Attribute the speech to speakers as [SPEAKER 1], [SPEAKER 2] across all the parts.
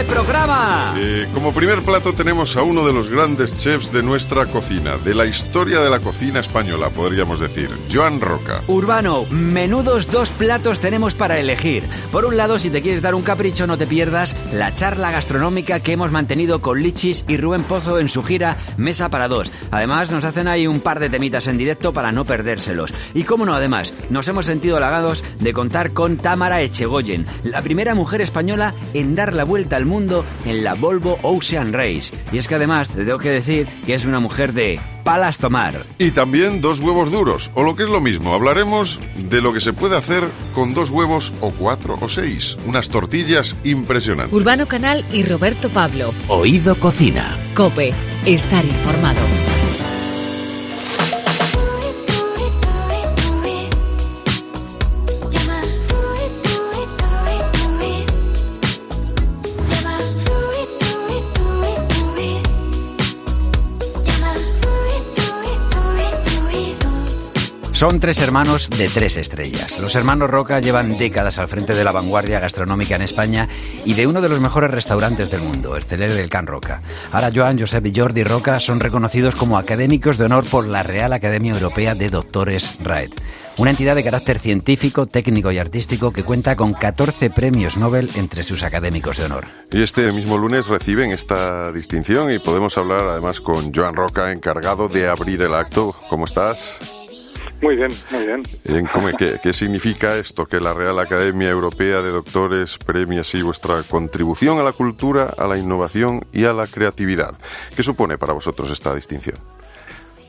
[SPEAKER 1] de programa.
[SPEAKER 2] Eh, como primer plato tenemos a uno de los grandes chefs de nuestra cocina, de la historia de la cocina española, podríamos decir, Joan Roca.
[SPEAKER 1] Urbano, menudos dos platos tenemos para elegir. Por un lado, si te quieres dar un capricho, no te pierdas la charla gastronómica que hemos mantenido con Lichis y Rubén Pozo en su gira Mesa para Dos. Además, nos hacen ahí un par de temitas en directo para no perdérselos. Y cómo no, además, nos hemos sentido halagados de contar con Tamara Echegoyen, la primera mujer española en dar la vuelta al mundo en la Volvo Ocean Race. Y es que además te tengo que decir que es una mujer de palas tomar.
[SPEAKER 2] Y también dos huevos duros, o lo que es lo mismo, hablaremos de lo que se puede hacer con dos huevos o cuatro o seis. Unas tortillas impresionantes.
[SPEAKER 3] Urbano Canal y Roberto Pablo.
[SPEAKER 4] Oído Cocina.
[SPEAKER 3] Cope. Estar informado.
[SPEAKER 1] Son tres hermanos de tres estrellas. Los hermanos Roca llevan décadas al frente de la vanguardia gastronómica en España y de uno de los mejores restaurantes del mundo, el Celere del Can Roca. Ahora Joan, Josep y Jordi Roca son reconocidos como académicos de honor por la Real Academia Europea de Doctores RAED. Una entidad de carácter científico, técnico y artístico que cuenta con 14 premios Nobel entre sus académicos de honor.
[SPEAKER 2] Y este mismo lunes reciben esta distinción y podemos hablar además con Joan Roca, encargado de abrir el acto. ¿Cómo estás?
[SPEAKER 5] Muy bien, muy bien.
[SPEAKER 2] qué, significa esto? Que la Real Academia Europea de Doctores premia así vuestra contribución a la cultura, a la innovación y a la creatividad. ¿Qué supone para vosotros esta distinción?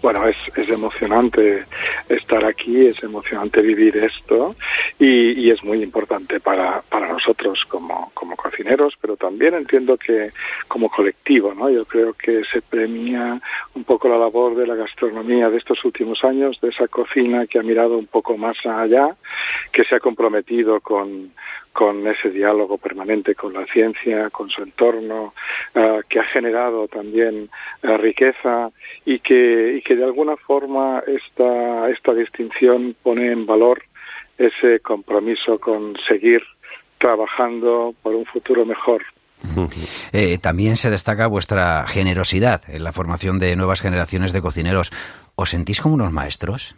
[SPEAKER 5] Bueno, es, es emocionante estar aquí, es emocionante vivir esto y, y es muy importante para, para nosotros como, como cocineros, pero también entiendo que como colectivo, ¿no? Yo creo que se premia un poco la labor de la gastronomía de estos últimos años, de esa cocina que ha mirado un poco más allá, que se ha comprometido con, con ese diálogo permanente con la ciencia, con su entorno, eh, que ha generado también eh, riqueza y que, y que de alguna forma esta, esta distinción pone en valor ese compromiso con seguir trabajando por un futuro mejor.
[SPEAKER 1] Eh, también se destaca vuestra generosidad en la formación de nuevas generaciones de cocineros. ¿Os sentís como unos maestros?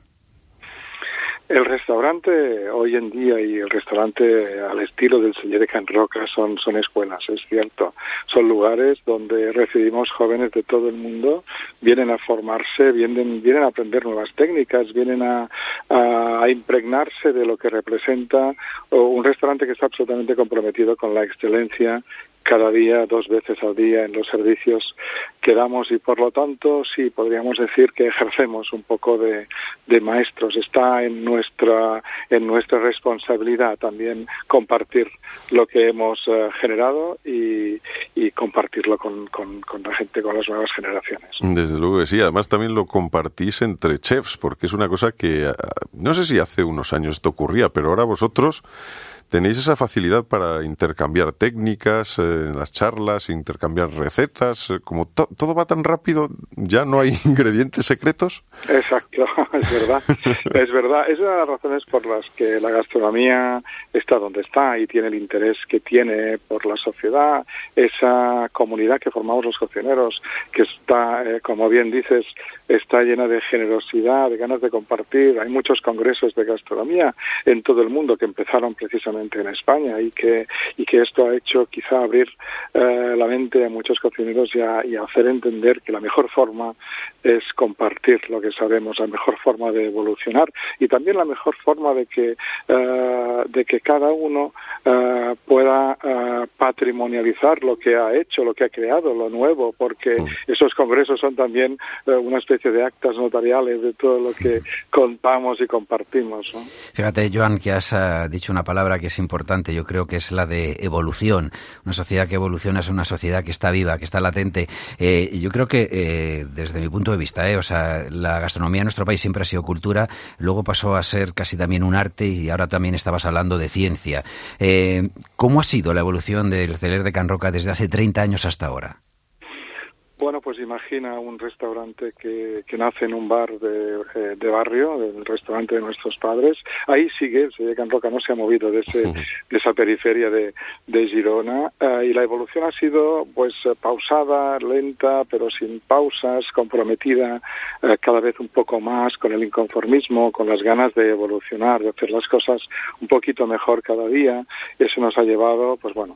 [SPEAKER 5] El restaurante hoy en día y el restaurante al estilo del Señor de Can Roca son, son escuelas, es cierto. Son lugares donde recibimos jóvenes de todo el mundo, vienen a formarse, vienen, vienen a aprender nuevas técnicas, vienen a, a, impregnarse de lo que representa un restaurante que está absolutamente comprometido con la excelencia cada día, dos veces al día en los servicios que damos y por lo tanto sí podríamos decir que ejercemos un poco de, de maestros. Está en nuestra, en nuestra responsabilidad también compartir lo que hemos eh, generado y, y compartirlo con, con, con, la gente, con las nuevas generaciones.
[SPEAKER 2] Desde luego que sí, además también lo compartís entre chefs, porque es una cosa que eh, no sé si hace unos años esto ocurría, pero ahora vosotros tenéis esa facilidad para intercambiar técnicas eh, en las charlas, intercambiar recetas, eh, como todo va tan rápido, ya no hay ingredientes secretos.
[SPEAKER 5] Exacto, es verdad, es verdad. Es una de las razones por las que la gastronomía está donde está y tiene el interés que tiene por la sociedad, esa comunidad que formamos los cocineros, que está, eh, como bien dices, está llena de generosidad, de ganas de compartir. Hay muchos congresos de gastronomía en todo el mundo que empezaron precisamente en España y que, y que esto ha hecho quizá abrir eh, la mente a muchos cocineros y, y hacer entender que la mejor forma es compartir lo que sabemos, la mejor forma de evolucionar y también la mejor forma de que, uh, de que cada uno uh, pueda uh, patrimonializar lo que ha hecho, lo que ha creado, lo nuevo, porque esos congresos son también una especie de actas notariales de todo lo que contamos y compartimos. ¿no?
[SPEAKER 1] Fíjate, Joan, que has dicho una palabra que es importante, yo creo que es la de evolución. Una sociedad que evoluciona es una sociedad que está viva, que está latente. Eh, yo creo que eh, desde mi punto de vista, eh, o sea, la gastronomía en nuestro país siempre ha sido cultura, luego pasó a ser casi también un arte y ahora también estabas hablando de ciencia. ¿Cómo ha sido la evolución del celer de Can Roca desde hace 30 años hasta ahora?
[SPEAKER 5] Bueno, pues imagina un restaurante que, que nace en un bar de, eh, de barrio, del restaurante de nuestros padres. Ahí sigue, se Can Roca no se ha movido de, ese, de esa periferia de, de Girona eh, y la evolución ha sido pues pausada, lenta, pero sin pausas, comprometida eh, cada vez un poco más con el inconformismo, con las ganas de evolucionar, de hacer las cosas un poquito mejor cada día. Eso nos ha llevado, pues bueno,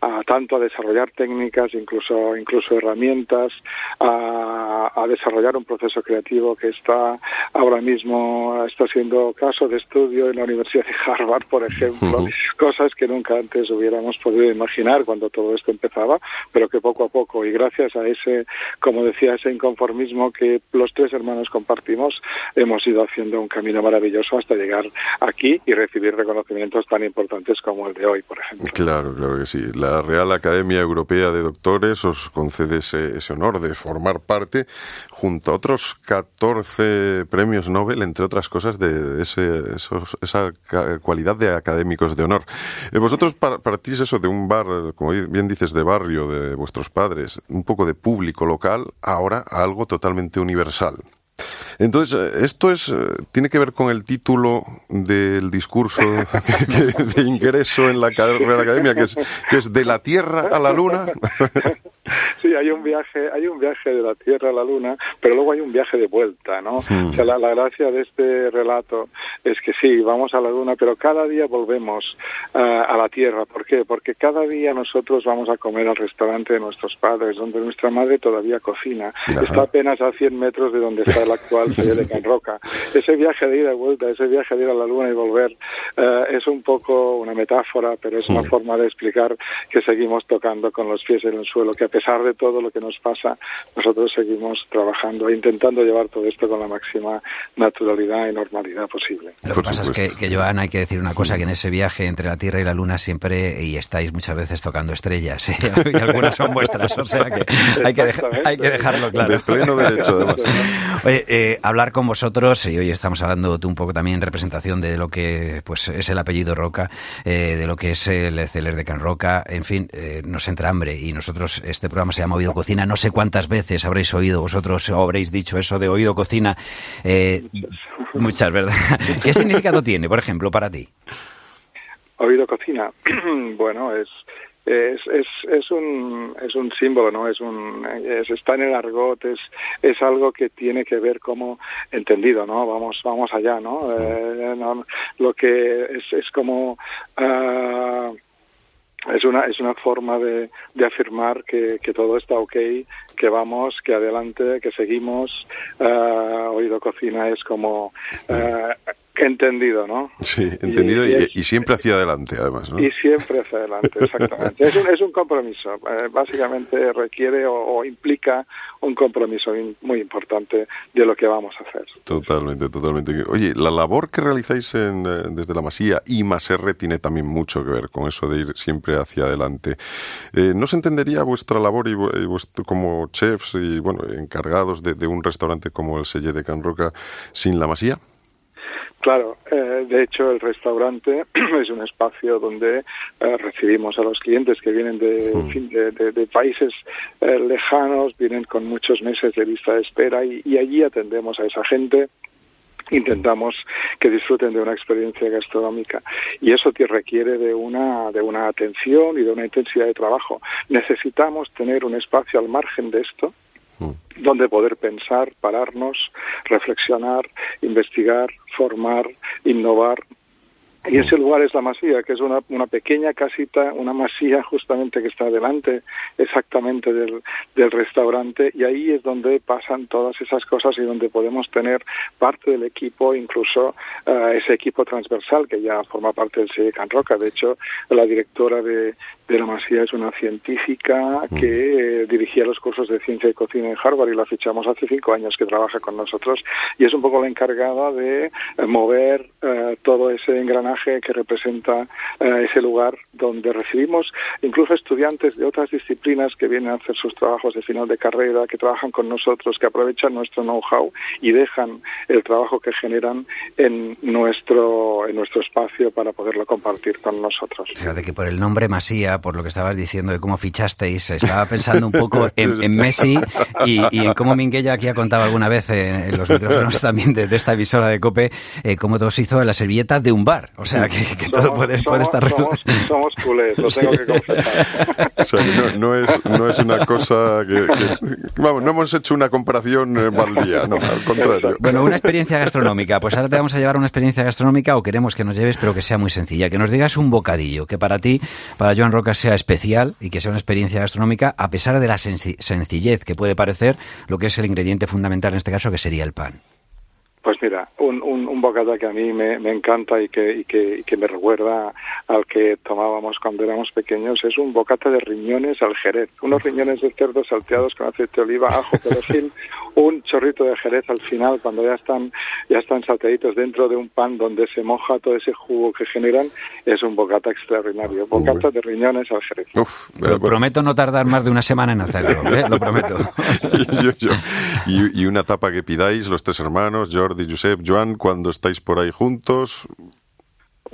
[SPEAKER 5] a tanto a desarrollar técnicas, incluso incluso herramientas, a, a, desarrollar un proceso creativo que está ahora mismo está siendo caso de estudio en la Universidad de Harvard, por ejemplo, uh -huh. cosas que nunca antes hubiéramos podido imaginar cuando todo esto empezaba, pero que poco a poco y gracias a ese, como decía, ese inconformismo que los tres hermanos compartimos, hemos ido haciendo un camino maravilloso hasta llegar aquí y recibir reconocimientos tan importantes como el de hoy, por ejemplo.
[SPEAKER 2] Claro, claro que sí. La Real Academia Europea de Doctores os concede ese, ese, honor de formar parte, junto a otros 14 premios Nobel, entre otras cosas, de ese, esa cualidad de académicos de honor. Eh, vosotros partís eso de un bar, como bien dices, de barrio de vuestros padres, un poco de público local, ahora a algo totalmente universal. Entonces, esto es tiene que ver con el título del discurso de ingreso en la Real Academia, que es, que es de la Tierra a la Luna.
[SPEAKER 5] Sí, hay un viaje, hay un viaje de la Tierra a la Luna, pero luego hay un viaje de vuelta, ¿no? Sí. O sea, la, la, gracia de este relato es que sí, vamos a la Luna, pero cada día volvemos uh, a la Tierra. ¿Por qué? Porque cada día nosotros vamos a comer al restaurante de nuestros padres, donde nuestra madre todavía cocina. Ajá. Está apenas a 100 metros de donde está el actual sede de Can Roca. Ese viaje de ida y vuelta, ese viaje de ir a la Luna y volver, uh, es un poco una metáfora, pero es sí. una forma de explicar que seguimos tocando con los pies en el suelo, que pesar de todo lo que nos pasa, nosotros seguimos trabajando e intentando llevar todo esto con la máxima naturalidad y normalidad posible.
[SPEAKER 1] Lo que pasa es que, que, Joan, hay que decir una cosa, que en ese viaje entre la Tierra y la Luna siempre, y estáis muchas veces tocando estrellas, ¿eh? y algunas son vuestras, o sea que hay que, dejar, hay que dejarlo claro.
[SPEAKER 2] De pleno derecho, además.
[SPEAKER 1] Oye, eh, hablar con vosotros, y hoy estamos hablando tú un poco también en representación de lo que pues es el apellido Roca, eh, de lo que es el Celer de Can Roca, en fin, eh, nos entra hambre, y nosotros, este programa se llama Oído Cocina. No sé cuántas veces habréis oído vosotros o habréis dicho eso de Oído Cocina. Eh, muchas, ¿verdad? ¿Qué significado tiene, por ejemplo, para ti?
[SPEAKER 5] Oído Cocina. bueno, es es, es, es, un, es un símbolo, ¿no? Es un, es, está en el argot, es, es algo que tiene que ver como entendido, ¿no? Vamos, vamos allá, ¿no? Eh, no lo que es, es como, uh, es una es una forma de, de afirmar que, que, todo está ok, que vamos, que adelante, que seguimos. Uh, oído cocina es como uh, entendido, ¿no?
[SPEAKER 2] Sí, entendido y, y, es, y, siempre hacia adelante, además, ¿no?
[SPEAKER 5] Y siempre hacia adelante, exactamente. es, un, es un compromiso. Eh, básicamente requiere o, o, implica un compromiso muy importante de lo que vamos a hacer.
[SPEAKER 2] Totalmente, totalmente. Oye, la labor que realizáis en, eh, desde la Masía y Maserre tiene también mucho que ver con eso de ir siempre hacia adelante. Eh, ¿No se entendería vuestra labor y, y vuestro, como chefs y bueno encargados de, de un restaurante como el Selle de Can Roca sin la Masía?
[SPEAKER 5] Claro, eh, de hecho el restaurante es un espacio donde eh, recibimos a los clientes que vienen de, sí. de, de, de países eh, lejanos, vienen con muchos meses de lista de espera y, y allí atendemos a esa gente intentamos que disfruten de una experiencia gastronómica y eso te requiere de una de una atención y de una intensidad de trabajo necesitamos tener un espacio al margen de esto donde poder pensar, pararnos, reflexionar, investigar, formar, innovar. Y ese lugar es la masía, que es una, una pequeña casita, una masía justamente que está delante exactamente del, del restaurante y ahí es donde pasan todas esas cosas y donde podemos tener parte del equipo, incluso uh, ese equipo transversal que ya forma parte del CIE Can Roca. De hecho, la directora de, de la Masía es una científica que eh, dirigía los cursos de ciencia y cocina en Harvard y la fichamos hace cinco años que trabaja con nosotros y es un poco la encargada de eh, mover eh, todo ese engranaje que representa ese lugar donde recibimos incluso estudiantes de otras disciplinas que vienen a hacer sus trabajos de final de carrera, que trabajan con nosotros, que aprovechan nuestro know-how y dejan el trabajo que generan en nuestro, en nuestro espacio para poderlo compartir con nosotros.
[SPEAKER 1] Fíjate que por el nombre Masía Por lo que estabas diciendo de cómo fichasteis. Estaba pensando un poco en, Messi y, en cómo Minguella, aquí ha contado alguna vez en, los micrófonos también de, esta emisora de COPE, eh, cómo todo se hizo en la servilleta de un bar. O sea, que, todo puede, estar...
[SPEAKER 5] Somos, somos culés, lo tengo que confesar.
[SPEAKER 2] O sea, no, es, no es una cosa que, Vamos, no hemos hecho una comparación eh, día, no, al contrario.
[SPEAKER 1] Bueno, una experiencia gastronómica. Pues ahora te vamos a llevar una experiencia gastronómica o queremos que nos lleves, pero que sea muy sencilla. Que nos digas un bocadillo que para ti, para Joan Roca, sea especial y que sea una experiencia gastronómica a pesar de la sencillez que puede parecer lo que es el ingrediente fundamental en este caso, que sería el pan.
[SPEAKER 5] Pues mira, un, un, un bocata que a mí me, me encanta y que, y, que, y que me recuerda al que tomábamos cuando éramos pequeños es un bocata de riñones al jerez. Unos riñones de cerdo salteados con aceite de oliva, ajo, perejil, un chorrito de jerez al final cuando ya están ya están salteaditos dentro de un pan donde se moja todo ese jugo que generan. Es un bocata extraordinario. Bocata de riñones al jerez.
[SPEAKER 1] Uf, prometo no tardar más de una semana en hacerlo, ¿eh? lo prometo.
[SPEAKER 2] Y, y, una tapa que pidáis los tres hermanos, George Jordi, Josep, Joan, cuando estáis por ahí juntos,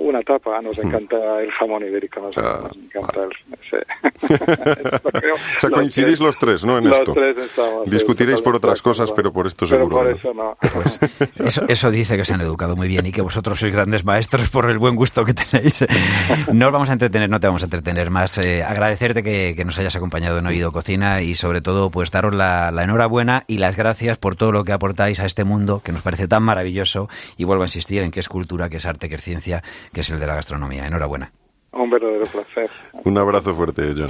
[SPEAKER 5] una tapa, nos hmm. encanta el jamón ibérico, nos, ah, encanta el...
[SPEAKER 2] o sea, coincidís los tres, ¿no? En
[SPEAKER 5] los
[SPEAKER 2] esto.
[SPEAKER 5] Tres estamos,
[SPEAKER 2] Discutiréis por otras cosas, pero por esto
[SPEAKER 5] pero
[SPEAKER 2] seguro.
[SPEAKER 5] por eso no. Pues,
[SPEAKER 1] eso, eso, dice que se han educado muy bien y que vosotros sois grandes maestros por el buen gusto que tenéis. No os vamos a entretener, no te vamos a entretener más. Eh, agradecerte que, que, nos hayas acompañado en Oído Cocina y sobre todo pues daros la, la enhorabuena y las gracias por todo lo que aportáis a este mundo que nos parece tan maravilloso y vuelvo a insistir en que es cultura, que es arte, que es ciencia, que es el de la gastronomía. Enhorabuena.
[SPEAKER 5] Un verdadero placer.
[SPEAKER 2] Un abrazo fuerte, John.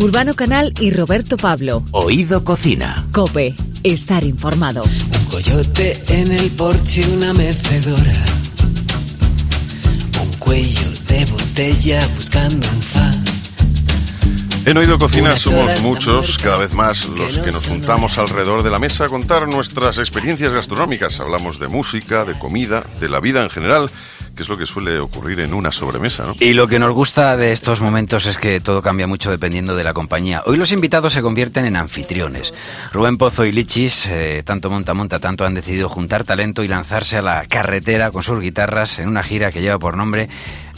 [SPEAKER 3] Urbano Canal y Roberto Pablo.
[SPEAKER 4] Oído Cocina.
[SPEAKER 3] Cope. Estar informado.
[SPEAKER 6] Un coyote en el porche, una mecedora. Un cuello de botella buscando un fan.
[SPEAKER 2] En Oído Cocina somos muchos, cada vez más, los que nos juntamos alrededor de la mesa a contar nuestras experiencias gastronómicas. Hablamos de música, de comida, de la vida en general que es lo que suele ocurrir en una sobremesa. ¿no?
[SPEAKER 1] Y lo que nos gusta de estos momentos es que todo cambia mucho dependiendo de la compañía. Hoy los invitados se convierten en anfitriones. Rubén Pozo y Lichis, eh, tanto monta monta, tanto han decidido juntar talento y lanzarse a la carretera con sus guitarras en una gira que lleva por nombre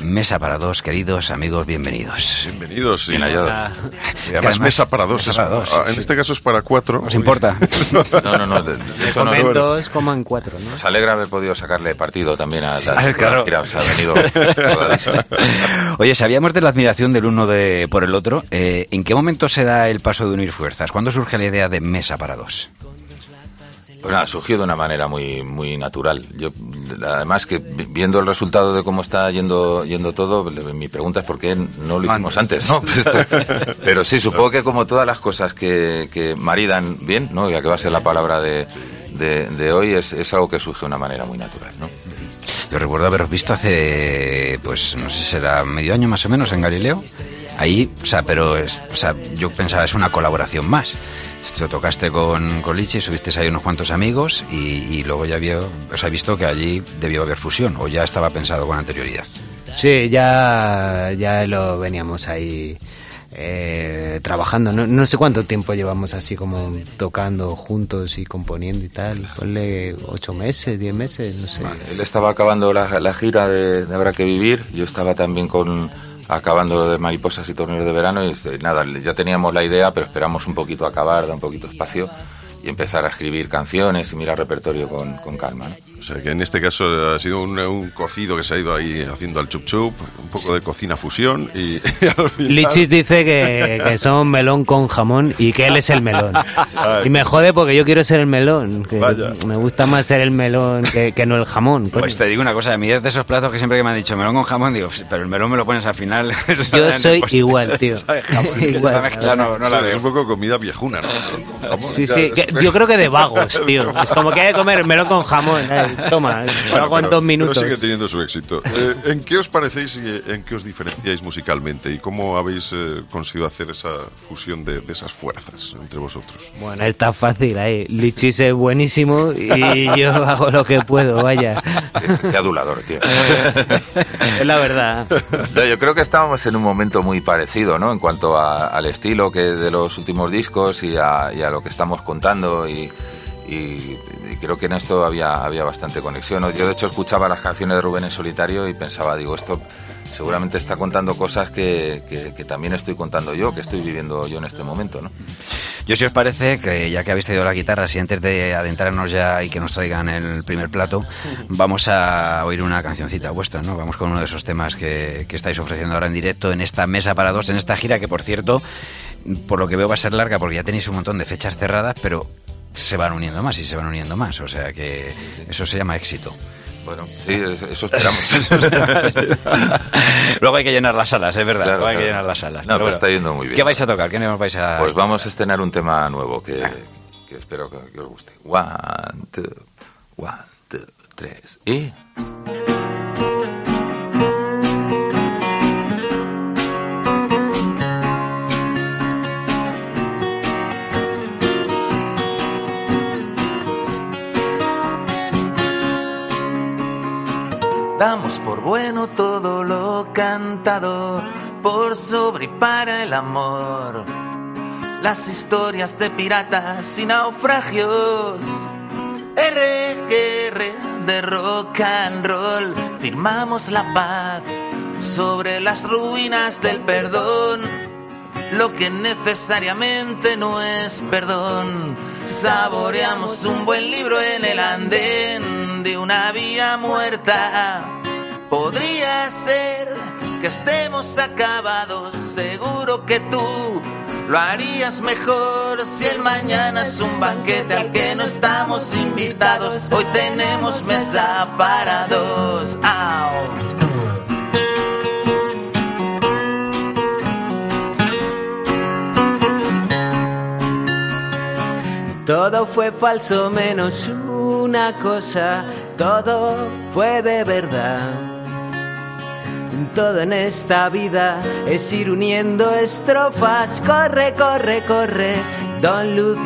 [SPEAKER 1] Mesa para dos, queridos amigos, bienvenidos.
[SPEAKER 2] Bienvenidos, y además, mesa para dos. Ah, en este caso es para cuatro.
[SPEAKER 1] ¿Os importa?
[SPEAKER 7] no, no, no. De,
[SPEAKER 8] comen dos, coman cuatro, ¿no?
[SPEAKER 7] Nos alegra haber podido sacarle partido también a,
[SPEAKER 1] la claro. Oye, sabíamos de la admiración del uno de, por el otro. Eh, ¿En qué momento se da el paso de unir fuerzas? ¿Cuándo surge la idea de mesa para dos?
[SPEAKER 7] Pues nada, surgió de una manera muy muy natural. Yo, además que viendo el resultado de cómo está yendo yendo todo, mi pregunta es por qué no lo hicimos antes, ¿no? Pero sí, supongo que como todas las cosas que, que maridan bien, ¿no? Ya que va a ser la palabra de, de, hoy, es, es algo que surge de una manera muy natural, ¿no?
[SPEAKER 1] Yo recuerdo haberos visto hace, pues no sé, si será medio año más o menos en Galileo. Ahí, o sea, pero es, o sea, yo pensaba es una colaboración más. Lo tocaste con, con Lichi, subiste ahí unos cuantos amigos y, luego ya vio, os ha visto que allí debió haber fusión o ya estaba pensado con anterioridad.
[SPEAKER 8] Sí, ya, ya lo veníamos ahí eh, trabajando. No, no, sé cuánto tiempo llevamos así como tocando juntos y componiendo y tal. Ponle ocho meses, diez meses, no sé.
[SPEAKER 7] él estaba acabando la, gira de, Habrá que Vivir. Yo estaba también con acabando de Mariposas y Torneos de Verano. Y nada, ya teníamos la idea, pero esperamos un poquito acabar, dar un poquito espacio y empezar a escribir canciones y mirar repertorio con, con calma.
[SPEAKER 2] O sea que en este caso ha sido un, cocido que se ha ido ahí haciendo al chup chup, un poco de cocina fusión y,
[SPEAKER 8] Lichis dice que, son melón con jamón y que él es el melón. Y me jode porque yo quiero ser el melón. Que Me gusta más ser el melón que, no el jamón.
[SPEAKER 1] Pues te digo una cosa, a mí es de esos platos que siempre que me han dicho melón con jamón, digo, pero el melón me lo pones al final.
[SPEAKER 8] Yo soy igual, tío. igual.
[SPEAKER 2] es un poco comida viejuna, ¿no?
[SPEAKER 8] sí, sí, yo creo que de vagos, tío. Es como que hay que comer melón con jamón. ¿eh? Toma, lo hago en dos minutos.
[SPEAKER 2] Pero sigue teniendo su éxito. Eh, ¿En qué os parecéis y en qué os diferenciáis musicalmente? ¿Y cómo habéis eh, conseguido hacer esa fusión de, esas fuerzas entre vosotros?
[SPEAKER 8] Bueno, está fácil ahí. Lichis es buenísimo y yo hago lo que puedo, vaya.
[SPEAKER 7] Qué adulador, tío.
[SPEAKER 8] es la verdad.
[SPEAKER 7] yo creo que estábamos en un momento muy parecido, ¿no? En cuanto al estilo que de los últimos discos y a, y a lo que estamos contando y y, creo que en esto había, había bastante conexión. Yo de hecho escuchaba las canciones de Rubén en solitario y pensaba, digo, esto seguramente está contando cosas que, que, también estoy contando yo, que estoy viviendo yo en este momento, ¿no?
[SPEAKER 1] Yo si os parece, que ya que habéis traído la guitarra, si antes de adentrarnos ya y que nos traigan el primer plato, vamos a oír una cancioncita vuestra, ¿no? Vamos con uno de esos temas que, que estáis ofreciendo ahora en directo en esta mesa para dos, en esta gira que por cierto, por lo que veo va a ser larga porque ya tenéis un montón de fechas cerradas, pero se van uniendo más y se van uniendo más. O sea que eso se llama éxito.
[SPEAKER 7] Bueno, sí, eso esperamos.
[SPEAKER 1] Luego hay que llenar las salas, es verdad. Luego hay que llenar las salas.
[SPEAKER 7] No, pero, está yendo muy bien.
[SPEAKER 1] ¿Qué vais a tocar? ¿Qué nos vais a.?
[SPEAKER 7] Pues vamos a estrenar un tema nuevo que, que espero que, os guste. One, two, one, two, tres. Y.
[SPEAKER 9] Por bueno todo lo cantado por sobre y para el amor. Las historias de piratas y naufragios. RQR de rock and roll. Firmamos la paz sobre las ruinas del perdón. Lo que necesariamente no es perdón. Saboreamos un buen libro en el andén de una vía muerta. Podría ser que estemos acabados, seguro que tú lo harías mejor si el mañana es un banquete al que no estamos invitados. Hoy tenemos mesa para dos.
[SPEAKER 8] Todo fue falso menos una cosa, todo fue de verdad. Todo en esta vida es ir uniendo estrofas. Corre, corre, corre, don't look.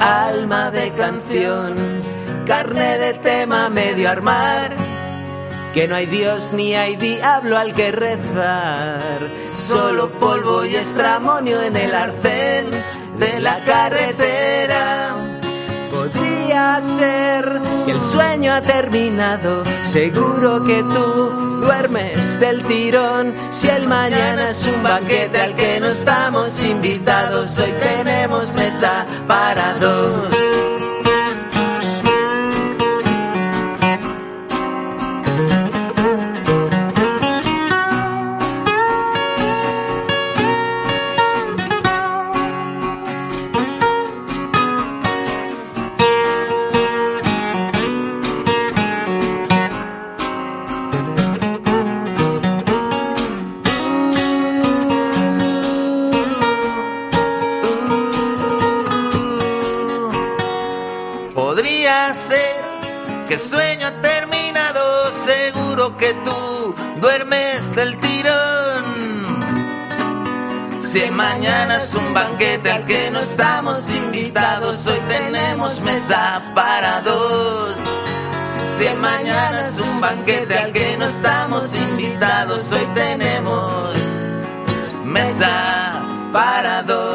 [SPEAKER 8] Alma de canción, carne de tema medio armar. Que no hay Dios ni hay diablo al que rezar. Solo polvo y estramonio en el arcén de la carretera. Que el sueño ha terminado, seguro que tú duermes del tirón. Si el mañana es un banquete al que no estamos invitados, hoy tenemos mesa para dos. Mañana es un banquete al que no estamos invitados, hoy tenemos mesa para dos. Si mañana es un banquete al que no estamos invitados, hoy tenemos mesa para dos.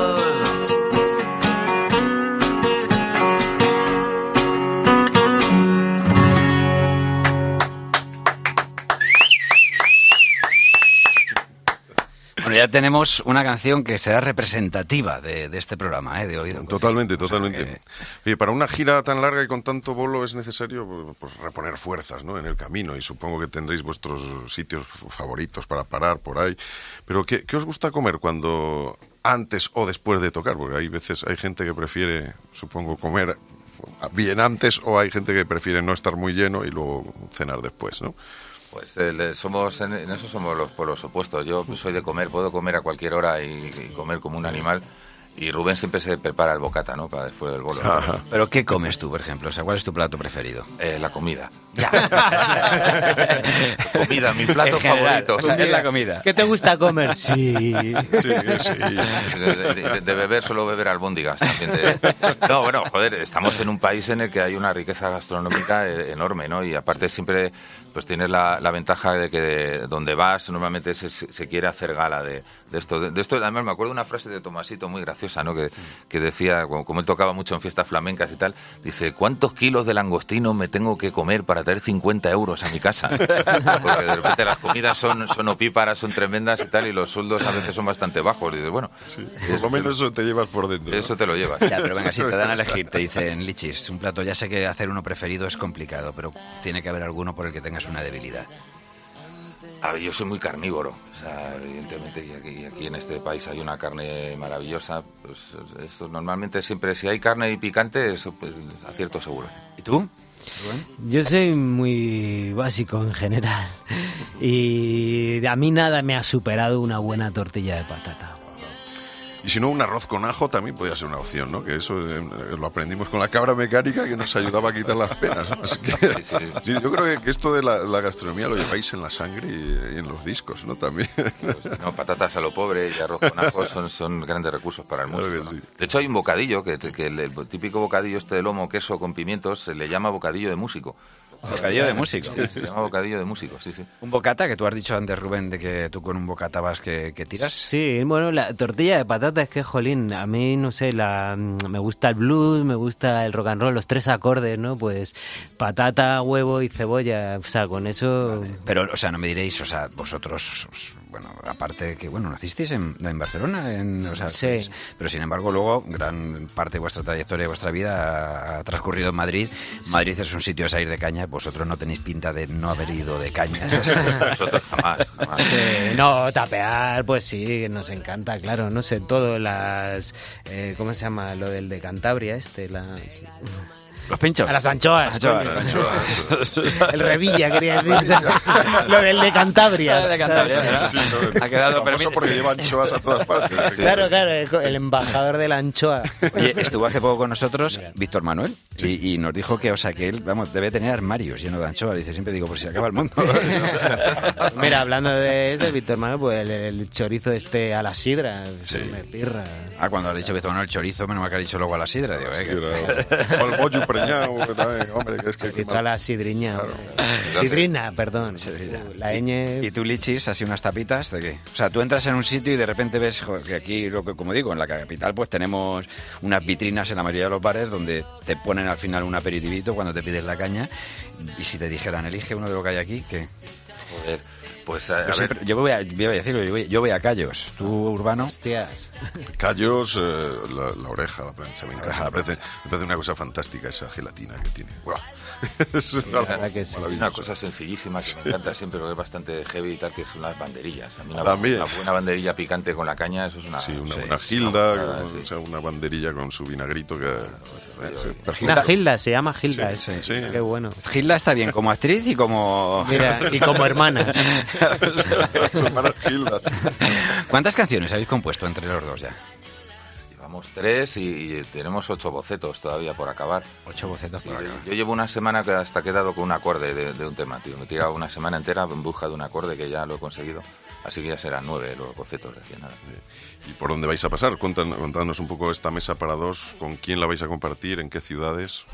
[SPEAKER 1] Tenemos una canción que será representativa de, este programa, ¿eh? de hoy.
[SPEAKER 2] Totalmente, totalmente. para una gira tan larga y con tanto bolo es necesario pues, reponer fuerzas ¿no? en el camino y supongo que tendréis vuestros sitios favoritos para parar por ahí. Pero ¿qué, qué os gusta comer cuando antes o después de tocar? Porque hay veces, hay gente que prefiere, supongo, comer bien antes o hay gente que prefiere no estar muy lleno y luego cenar después, ¿no?
[SPEAKER 7] Pues eh, somos en, eso somos los pueblos opuestos. Yo soy de comer, puedo comer a cualquier hora y comer como un animal. Y Rubén siempre se prepara el bocata, ¿no? Para después del bolo.
[SPEAKER 1] ¿Pero qué comes tú, por ejemplo? O sea, ¿cuál es tu plato preferido?
[SPEAKER 7] Eh, la comida. Ya. comida, mi plato favorito.
[SPEAKER 1] O sea, es la comida.
[SPEAKER 8] ¿Qué te gusta comer? Sí.
[SPEAKER 2] Sí, sí.
[SPEAKER 7] De, beber solo beber albóndigas también. No, bueno, joder, estamos en un país en el que hay una riqueza gastronómica eh, enorme, ¿no? Y aparte siempre pues tienes la, ventaja de que donde vas normalmente se, quiere hacer gala de, esto. De, esto además me acuerdo de una frase de Tomasito muy graciosa ¿no? Que, que decía, como, como él tocaba mucho en fiestas flamencas y tal, dice, ¿cuántos kilos de langostino me tengo que comer para tener 50 euros a mi casa? Porque de repente las comidas son, son opíparas, son tremendas y tal, y los sueldos a veces son bastante bajos. Y dices, bueno,
[SPEAKER 2] Por lo menos eso te llevas por dentro. ¿no?
[SPEAKER 7] eso te lo llevas.
[SPEAKER 1] Ya, pero venga, si te dan a elegir, te dicen, Lichis, un plato, ya sé que hacer uno preferido es complicado, pero tiene que haber alguno por el que tengas una debilidad.
[SPEAKER 7] A ver, yo soy muy carnívoro, o sea, evidentemente, y aquí, aquí en este país hay una carne maravillosa, pues esto normalmente siempre, si hay carne y picante, eso pues acierto seguro.
[SPEAKER 1] ¿Y tú?
[SPEAKER 8] Yo soy muy básico en general y a mí nada me ha superado una buena tortilla de patata.
[SPEAKER 2] Y si no, un arroz con ajo también podría ser una opción, ¿no? Que eso eh, lo aprendimos con la cabra mecánica que nos ayudaba a quitar las penas. ¿no? Así que, sí, yo creo que, esto de la, la gastronomía lo lleváis en la sangre y, y en los discos, ¿no? También.
[SPEAKER 7] Pues, no, patatas a lo pobre y arroz con ajo son, son grandes recursos para el músico.
[SPEAKER 2] Sí.
[SPEAKER 7] De hecho, hay un bocadillo, que, que el, el típico bocadillo este de lomo, queso con pimientos, se le llama bocadillo de músico.
[SPEAKER 1] Bocadillo de músico.
[SPEAKER 7] Sí, se llama bocadillo de músico, sí, sí.
[SPEAKER 1] Un bocata, que tú has dicho antes, Rubén, de que tú con un bocata vas que, que tiras.
[SPEAKER 8] Sí, bueno, la tortilla de patata es que, jolín, a mí, no sé, la, me gusta el blues, me gusta el rock and roll, los tres acordes, ¿no? Pues patata, huevo y cebolla, o sea, con eso...
[SPEAKER 1] Pero, o sea, no me diréis, o sea, vosotros, os- bueno, aparte de que, bueno, nacisteis en, en Barcelona, en, o sea,
[SPEAKER 8] Sí.
[SPEAKER 1] pero sin embargo luego gran parte de vuestra trayectoria, de vuestra vida ha transcurrido en Madrid. Madrid es un sitio a salir de caña, vosotros no tenéis pinta de no haber ido de cañas.
[SPEAKER 7] Nosotros jamás, jamás.
[SPEAKER 8] Sí, no, tapear, pues sí, nos encanta, claro, no sé, todo, las... eh, ¿Cómo se llama? Lo del de Cantabria, este, las...
[SPEAKER 1] Los pinchos.
[SPEAKER 8] A las anchoas,
[SPEAKER 1] Anchoas,
[SPEAKER 8] coño.
[SPEAKER 1] anchoas.
[SPEAKER 8] El Revilla, quería decir. Lo del de Cantabria.
[SPEAKER 1] De Cantabria, ¿verdad?
[SPEAKER 2] Sí, no,
[SPEAKER 1] Ha quedado permitido.
[SPEAKER 2] porque lleva anchoas a todas partes.
[SPEAKER 8] Claro, claro, el embajador de la anchoa.
[SPEAKER 1] Oye, estuvo hace poco con nosotros Víctor Manuel y, y nos dijo que, o sea, que él, vamos, debe tener armarios llenos de anchoas. Dice, siempre digo, por si se acaba el mundo.
[SPEAKER 8] Mira, hablando de ese, Víctor Manuel, pues el, el chorizo este a la sidra, eso
[SPEAKER 1] Sí.
[SPEAKER 8] me pirra.
[SPEAKER 1] ah, cuando has dicho Víctor Manuel chorizo, menos mal que ha dicho luego a la sidra. Digo, eh, que-
[SPEAKER 2] O el bollo preñado, hombre, que es que...
[SPEAKER 8] A la sidriña. Sidrina, perdón. La ñ...
[SPEAKER 1] Y tú, Lichis, así unas tapitas de qué? O sea, tú entras en un sitio y de repente ves joder, que aquí, lo que, como digo, en la capital, pues tenemos unas vitrinas en la mayoría de los bares donde te ponen al final un aperitivito cuando te pides la caña. Y si te dijeran, elige uno de lo que hay aquí, ¿qué?
[SPEAKER 7] Joder, pues a, a
[SPEAKER 1] Yo,
[SPEAKER 7] ver,
[SPEAKER 1] siempre- yo voy, a, voy a decirlo, yo voy, yo voy a Callos. ¿Tú, Urbano?
[SPEAKER 8] Hostias.
[SPEAKER 2] Callos, eh, la, la oreja, la plancha, me encanta. Me parece, me parece una cosa fantástica esa gelatina que tiene. Es
[SPEAKER 8] verdad que sí.
[SPEAKER 7] Una cosa sencillísima que me encanta siempre, porque es bastante heavy y tal, que son las banderillas. A mí una,
[SPEAKER 2] También.
[SPEAKER 7] una buena banderilla picante con la caña, eso es una...
[SPEAKER 2] Sí, una,
[SPEAKER 7] sí,
[SPEAKER 2] una gilda,
[SPEAKER 7] una
[SPEAKER 2] con-
[SPEAKER 7] sí.
[SPEAKER 2] o sea, una banderilla con su vinagrito que...
[SPEAKER 8] Una Gilda, se llama Gilda.
[SPEAKER 2] Sí,
[SPEAKER 8] ese.
[SPEAKER 2] sí.
[SPEAKER 8] Qué bueno.
[SPEAKER 1] Gilda está bien como actriz y como...
[SPEAKER 8] Mira, y como hermanas.
[SPEAKER 2] Son hermanas gildas.
[SPEAKER 1] ¿Cuántas canciones habéis compuesto entre los dos ya?
[SPEAKER 7] Llevamos tres y, y tenemos ocho bocetos todavía por acabar.
[SPEAKER 1] Ocho bocetos por.
[SPEAKER 7] Yo llevo una semana que hasta he quedado con un acorde de, de un tema, tío. Me he tirado una semana entera en busca de un acorde que ya lo he conseguido. Así que ya serán nueve los bocetos de aquí nada.
[SPEAKER 2] ¿Y por dónde vais a pasar? Contadnos un poco esta mesa para dos, con quién la vais a compartir, en qué ciudades.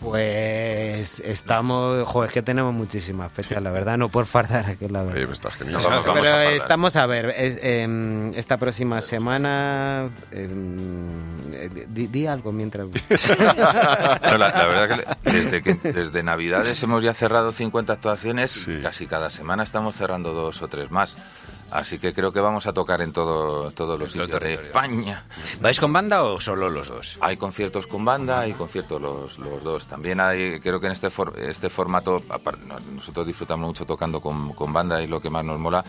[SPEAKER 8] Pues estamos, joder, es que tenemos muchísimas fechas, la verdad, no por fardar, que la verdad.
[SPEAKER 2] Está genial.
[SPEAKER 7] Vamos, vamos a
[SPEAKER 8] Pero estamos a ver, es, em, esta próxima semana, em, eh, di, di algo mientras...
[SPEAKER 7] No, la, la verdad que desde, que desde Navidades hemos ya cerrado 50 actuaciones,
[SPEAKER 2] Sí.
[SPEAKER 7] casi cada semana estamos cerrando dos o tres más. Así que creo que vamos a tocar en todo, todos los sitios de. España.
[SPEAKER 1] ¿Vais con banda o solo los dos?
[SPEAKER 7] Hay conciertos con banda, hay conciertos los, los dos. También hay, creo que en este, for- este formato, nosotros disfrutamos mucho tocando con, con banda y lo que más nos mola,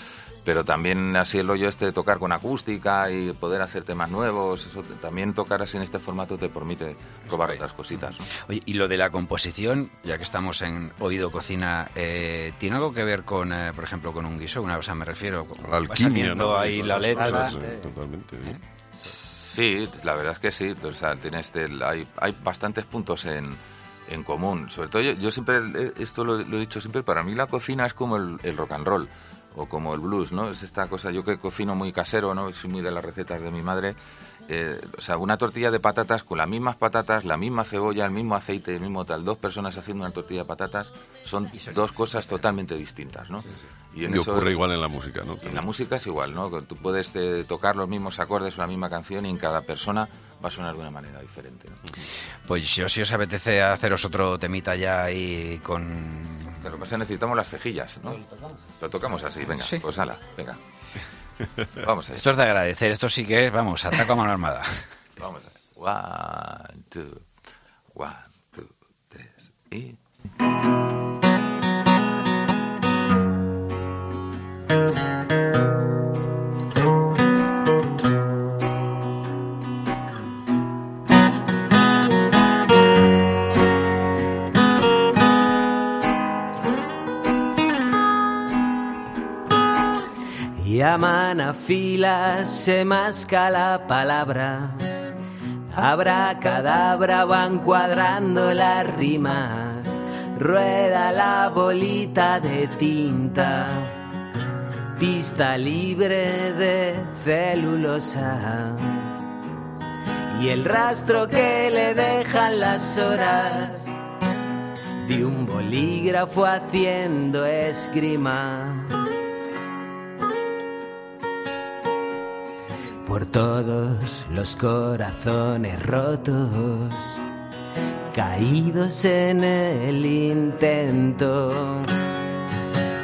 [SPEAKER 7] pero también así el hoyo este de tocar con acústica y poder hacer temas nuevos, eso también tocar así en este formato te permite probar otras cositas. ¿no?
[SPEAKER 1] Oye, y lo de la composición, ya que estamos en Oído Cocina, eh, ¿tiene algo que ver con, eh, por ejemplo, con un guiso? Una cosa me refiero, va
[SPEAKER 2] alquimia,
[SPEAKER 1] saliendo
[SPEAKER 2] ¿no?
[SPEAKER 1] ahí la letra.
[SPEAKER 2] cosas, eh, totalmente.
[SPEAKER 7] Sí, la verdad es que sí. O sea, tiene este, hay, hay bastantes puntos en, en común. Sobre todo, yo, yo siempre, eh, esto lo, lo he dicho siempre, para mí la cocina es como el, el rock and roll o como el blues, ¿no? Es esta cosa, yo que cocino muy casero, ¿no? Soy muy de las recetas de mi madre. eh, o sea, una tortilla de patatas con las mismas patatas, la misma cebolla, el mismo aceite, el mismo tal, dos personas haciendo una tortilla de patatas son dos cosas totalmente distintas, ¿no?
[SPEAKER 2] Y, ocurre igual en la música, ¿no?
[SPEAKER 10] En la música es igual, ¿no? Tú puedes eh, tocar los mismos acordes, una misma canción y en cada persona va a sonar de una manera diferente.
[SPEAKER 1] Pues si os, si os apetece haceros otro temita ya ahí con...
[SPEAKER 10] Lo que necesitamos las cejillas, ¿no? Lo tocamos así, venga, pues ala, venga. Vamos a
[SPEAKER 1] Esto es de agradecer, esto sí que es, vamos, ataco a mano armada.
[SPEAKER 10] vamos a ver. One, two, one, two, tres, y...
[SPEAKER 8] Llaman a filas, se masca la palabra. Habrá cadabra, van cuadrando las rimas. Rueda la bolita de tinta. Pista libre de celulosa. Y el rastro que le dejan las horas de un bolígrafo haciendo esgrima. Por todos los corazones rotos, caídos en el intento,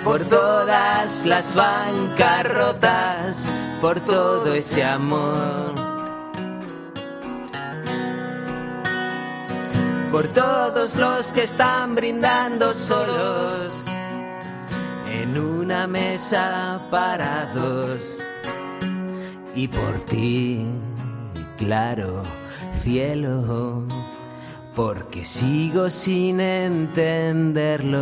[SPEAKER 8] por todas las bancarrotas, por todo ese amor. Por todos los que están brindando solos en una mesa para dos y por ti, claro, cielo, porque sigo sin entenderlo.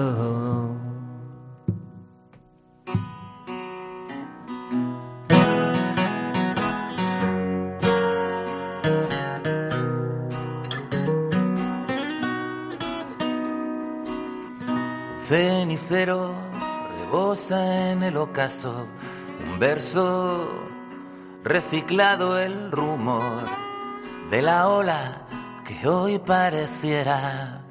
[SPEAKER 7] Cenicero rebosa en el ocaso, un verso reciclado el rumor de la ola que hoy pareciera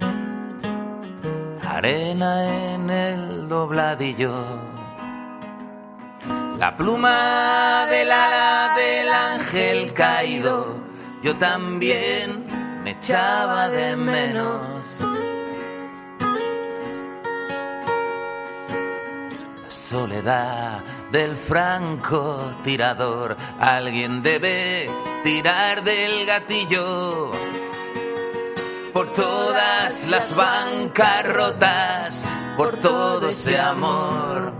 [SPEAKER 7] arena en el dobladillo. La pluma del ala del ángel caído, yo también me echaba de menos. La soledad del franco tirador. Alguien debe tirar del gatillo por todas las bancarrotas, por todo ese amor.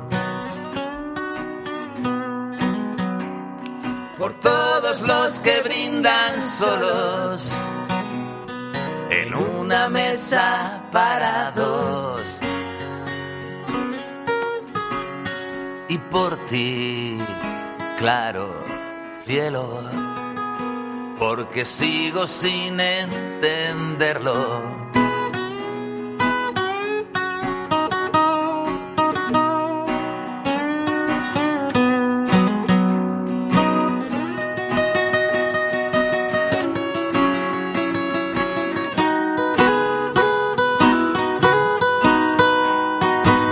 [SPEAKER 7] Por todos los que brindan solos en una mesa para dos. Y por ti, claro, cielo, porque sigo sin entenderlo.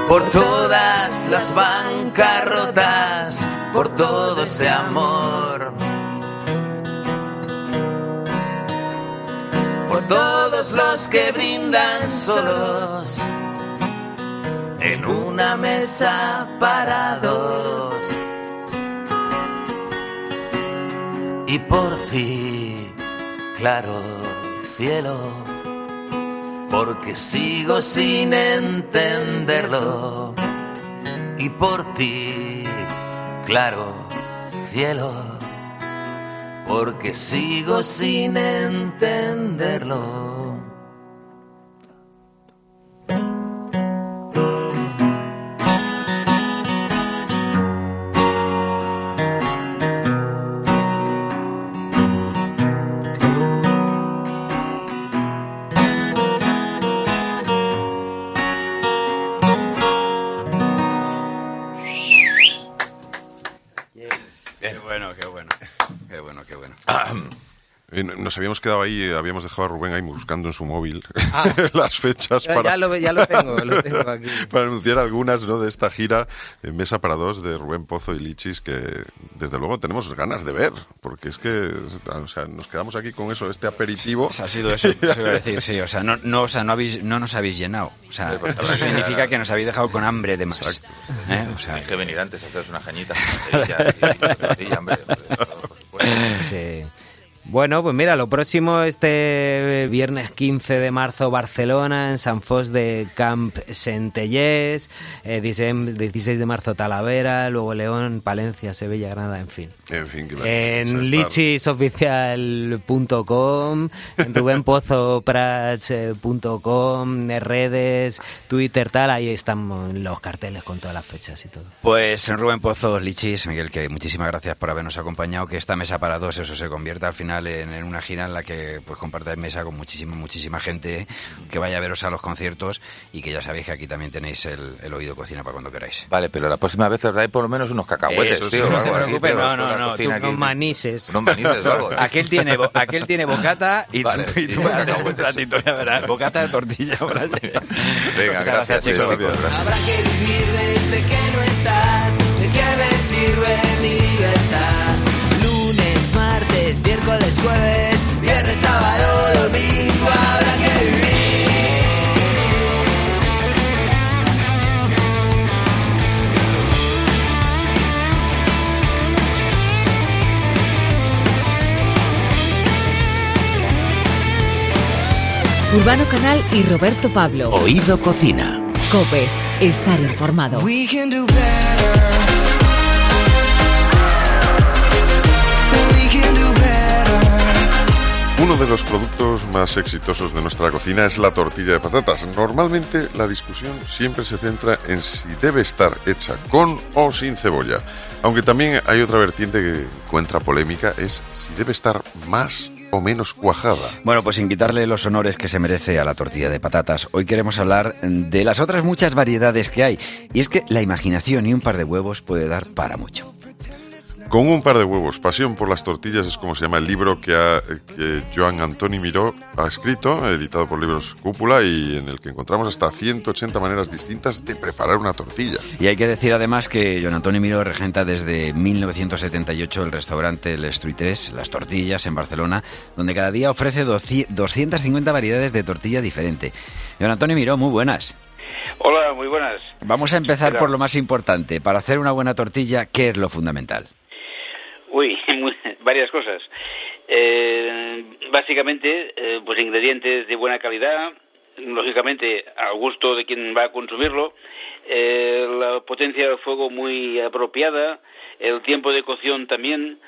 [SPEAKER 7] Por todas las por todo ese amor. Por todos los que brindan solos en una mesa para dos. Y por ti, claro, cielo porque sigo sin entenderlo. Y por ti, claro, cielo, porque sigo sin entenderlo.
[SPEAKER 2] Nos habíamos quedado ahí, eh, habíamos dejado a Rubén ahí buscando en su móvil
[SPEAKER 8] Ah.
[SPEAKER 2] las fechas
[SPEAKER 8] Ya,
[SPEAKER 2] para,
[SPEAKER 8] ya lo, ya lo tengo, lo tengo aquí.
[SPEAKER 2] para anunciar algunas ¿no? de esta gira en Mesa para Dos de Rubén Pozo y Lichis que desde luego tenemos ganas de ver, porque es que o sea, nos quedamos aquí con eso, este aperitivo.
[SPEAKER 1] Ha sido eso, eso iba a decir, sí. O sea, no, no, o sea, no, habéis, no nos habéis llenado. O sea, eso significa que nos habéis dejado con hambre de más. ¿Eh? O sea,
[SPEAKER 7] Hay que venir antes a haceros una cañita. por supuesto.
[SPEAKER 8] Sí. Bueno, pues mira, lo próximo este viernes 15 de marzo Barcelona, en San Fos de Camp Centellés, eh, 16 16 de marzo Talavera, luego León, Palencia, Sevilla, Granada, en fin.
[SPEAKER 2] En fin, la-
[SPEAKER 8] En lichisoficial.com, en rubenpozoprats.com, en redes, Twitter, tal, ahí están los carteles con todas las fechas y todo.
[SPEAKER 1] Pues Rubén Pozo, Lichis, Miguel, que muchísimas gracias por habernos acompañado, que esta mesa para dos, eso se convierta al final en, en una gira en la que pues compartáis mesa con muchísima, muchísima gente que vaya a veros a los conciertos y que ya sabéis que aquí también tenéis el, el oído cocina para cuando queráis.
[SPEAKER 7] Vale, pero la próxima vez os dais por lo menos unos cacahuetes,
[SPEAKER 1] Eso sí,
[SPEAKER 7] tío.
[SPEAKER 1] no
[SPEAKER 7] o
[SPEAKER 1] te
[SPEAKER 7] algo aquí,
[SPEAKER 1] preocupes, no, no, no,
[SPEAKER 7] cocina
[SPEAKER 8] Unos
[SPEAKER 7] aquí.
[SPEAKER 8] manises.
[SPEAKER 7] Unos manises o algo.
[SPEAKER 1] Aquel tiene, bo- aquel tiene bocata y
[SPEAKER 7] Vale,
[SPEAKER 1] tú, y tú
[SPEAKER 7] y
[SPEAKER 1] vas a un platito, ya verás, bocata de tortilla.
[SPEAKER 7] Venga,
[SPEAKER 1] Muchas
[SPEAKER 7] gracias,
[SPEAKER 1] chicos.
[SPEAKER 7] chicos.
[SPEAKER 6] Habrá que vivir desde que no estás. ¿De qué me sirve mi libertad? Miércoles, jueves, viernes, sábado, domingo. Habrá que vivir.
[SPEAKER 3] Urbano Canal y Roberto Pablo.
[SPEAKER 4] Oído Cocina.
[SPEAKER 3] Cope, estar informado.
[SPEAKER 6] We can do better.
[SPEAKER 2] Uno de los productos más exitosos de nuestra cocina es la tortilla de patatas. Normalmente la discusión siempre se centra en si debe estar hecha con o sin cebolla. Aunque también hay otra vertiente que encuentra polémica, es si debe estar más o menos cuajada.
[SPEAKER 1] Bueno, pues sin quitarle los honores que se merece a la tortilla de patatas, hoy queremos hablar de las otras muchas variedades que hay. Y es que la imaginación y un par de huevos puede dar para mucho.
[SPEAKER 2] Con un par de huevos, Pasión por las tortillas es como se llama el libro que, ha, que Joan Antoni Miró ha escrito, editado por Libros Cúpula y en el que encontramos hasta 180 maneras distintas de preparar una tortilla.
[SPEAKER 1] Y hay que decir además que John Antonio Miró regenta desde 1978 el restaurante El Street 3, Las Tortillas, en Barcelona, donde cada día ofrece 250 variedades de tortilla diferente. John Antonio Miró, muy buenas.
[SPEAKER 11] Hola, muy buenas.
[SPEAKER 1] Vamos a empezar por lo más importante. Para hacer una buena tortilla, ¿qué es lo fundamental?
[SPEAKER 11] Uy, muy- varias cosas. Eh, básicamente, eh, pues ingredientes de buena calidad, lógicamente al gusto de quien va a consumirlo, eh, la potencia del fuego muy apropiada, el tiempo de cocción también,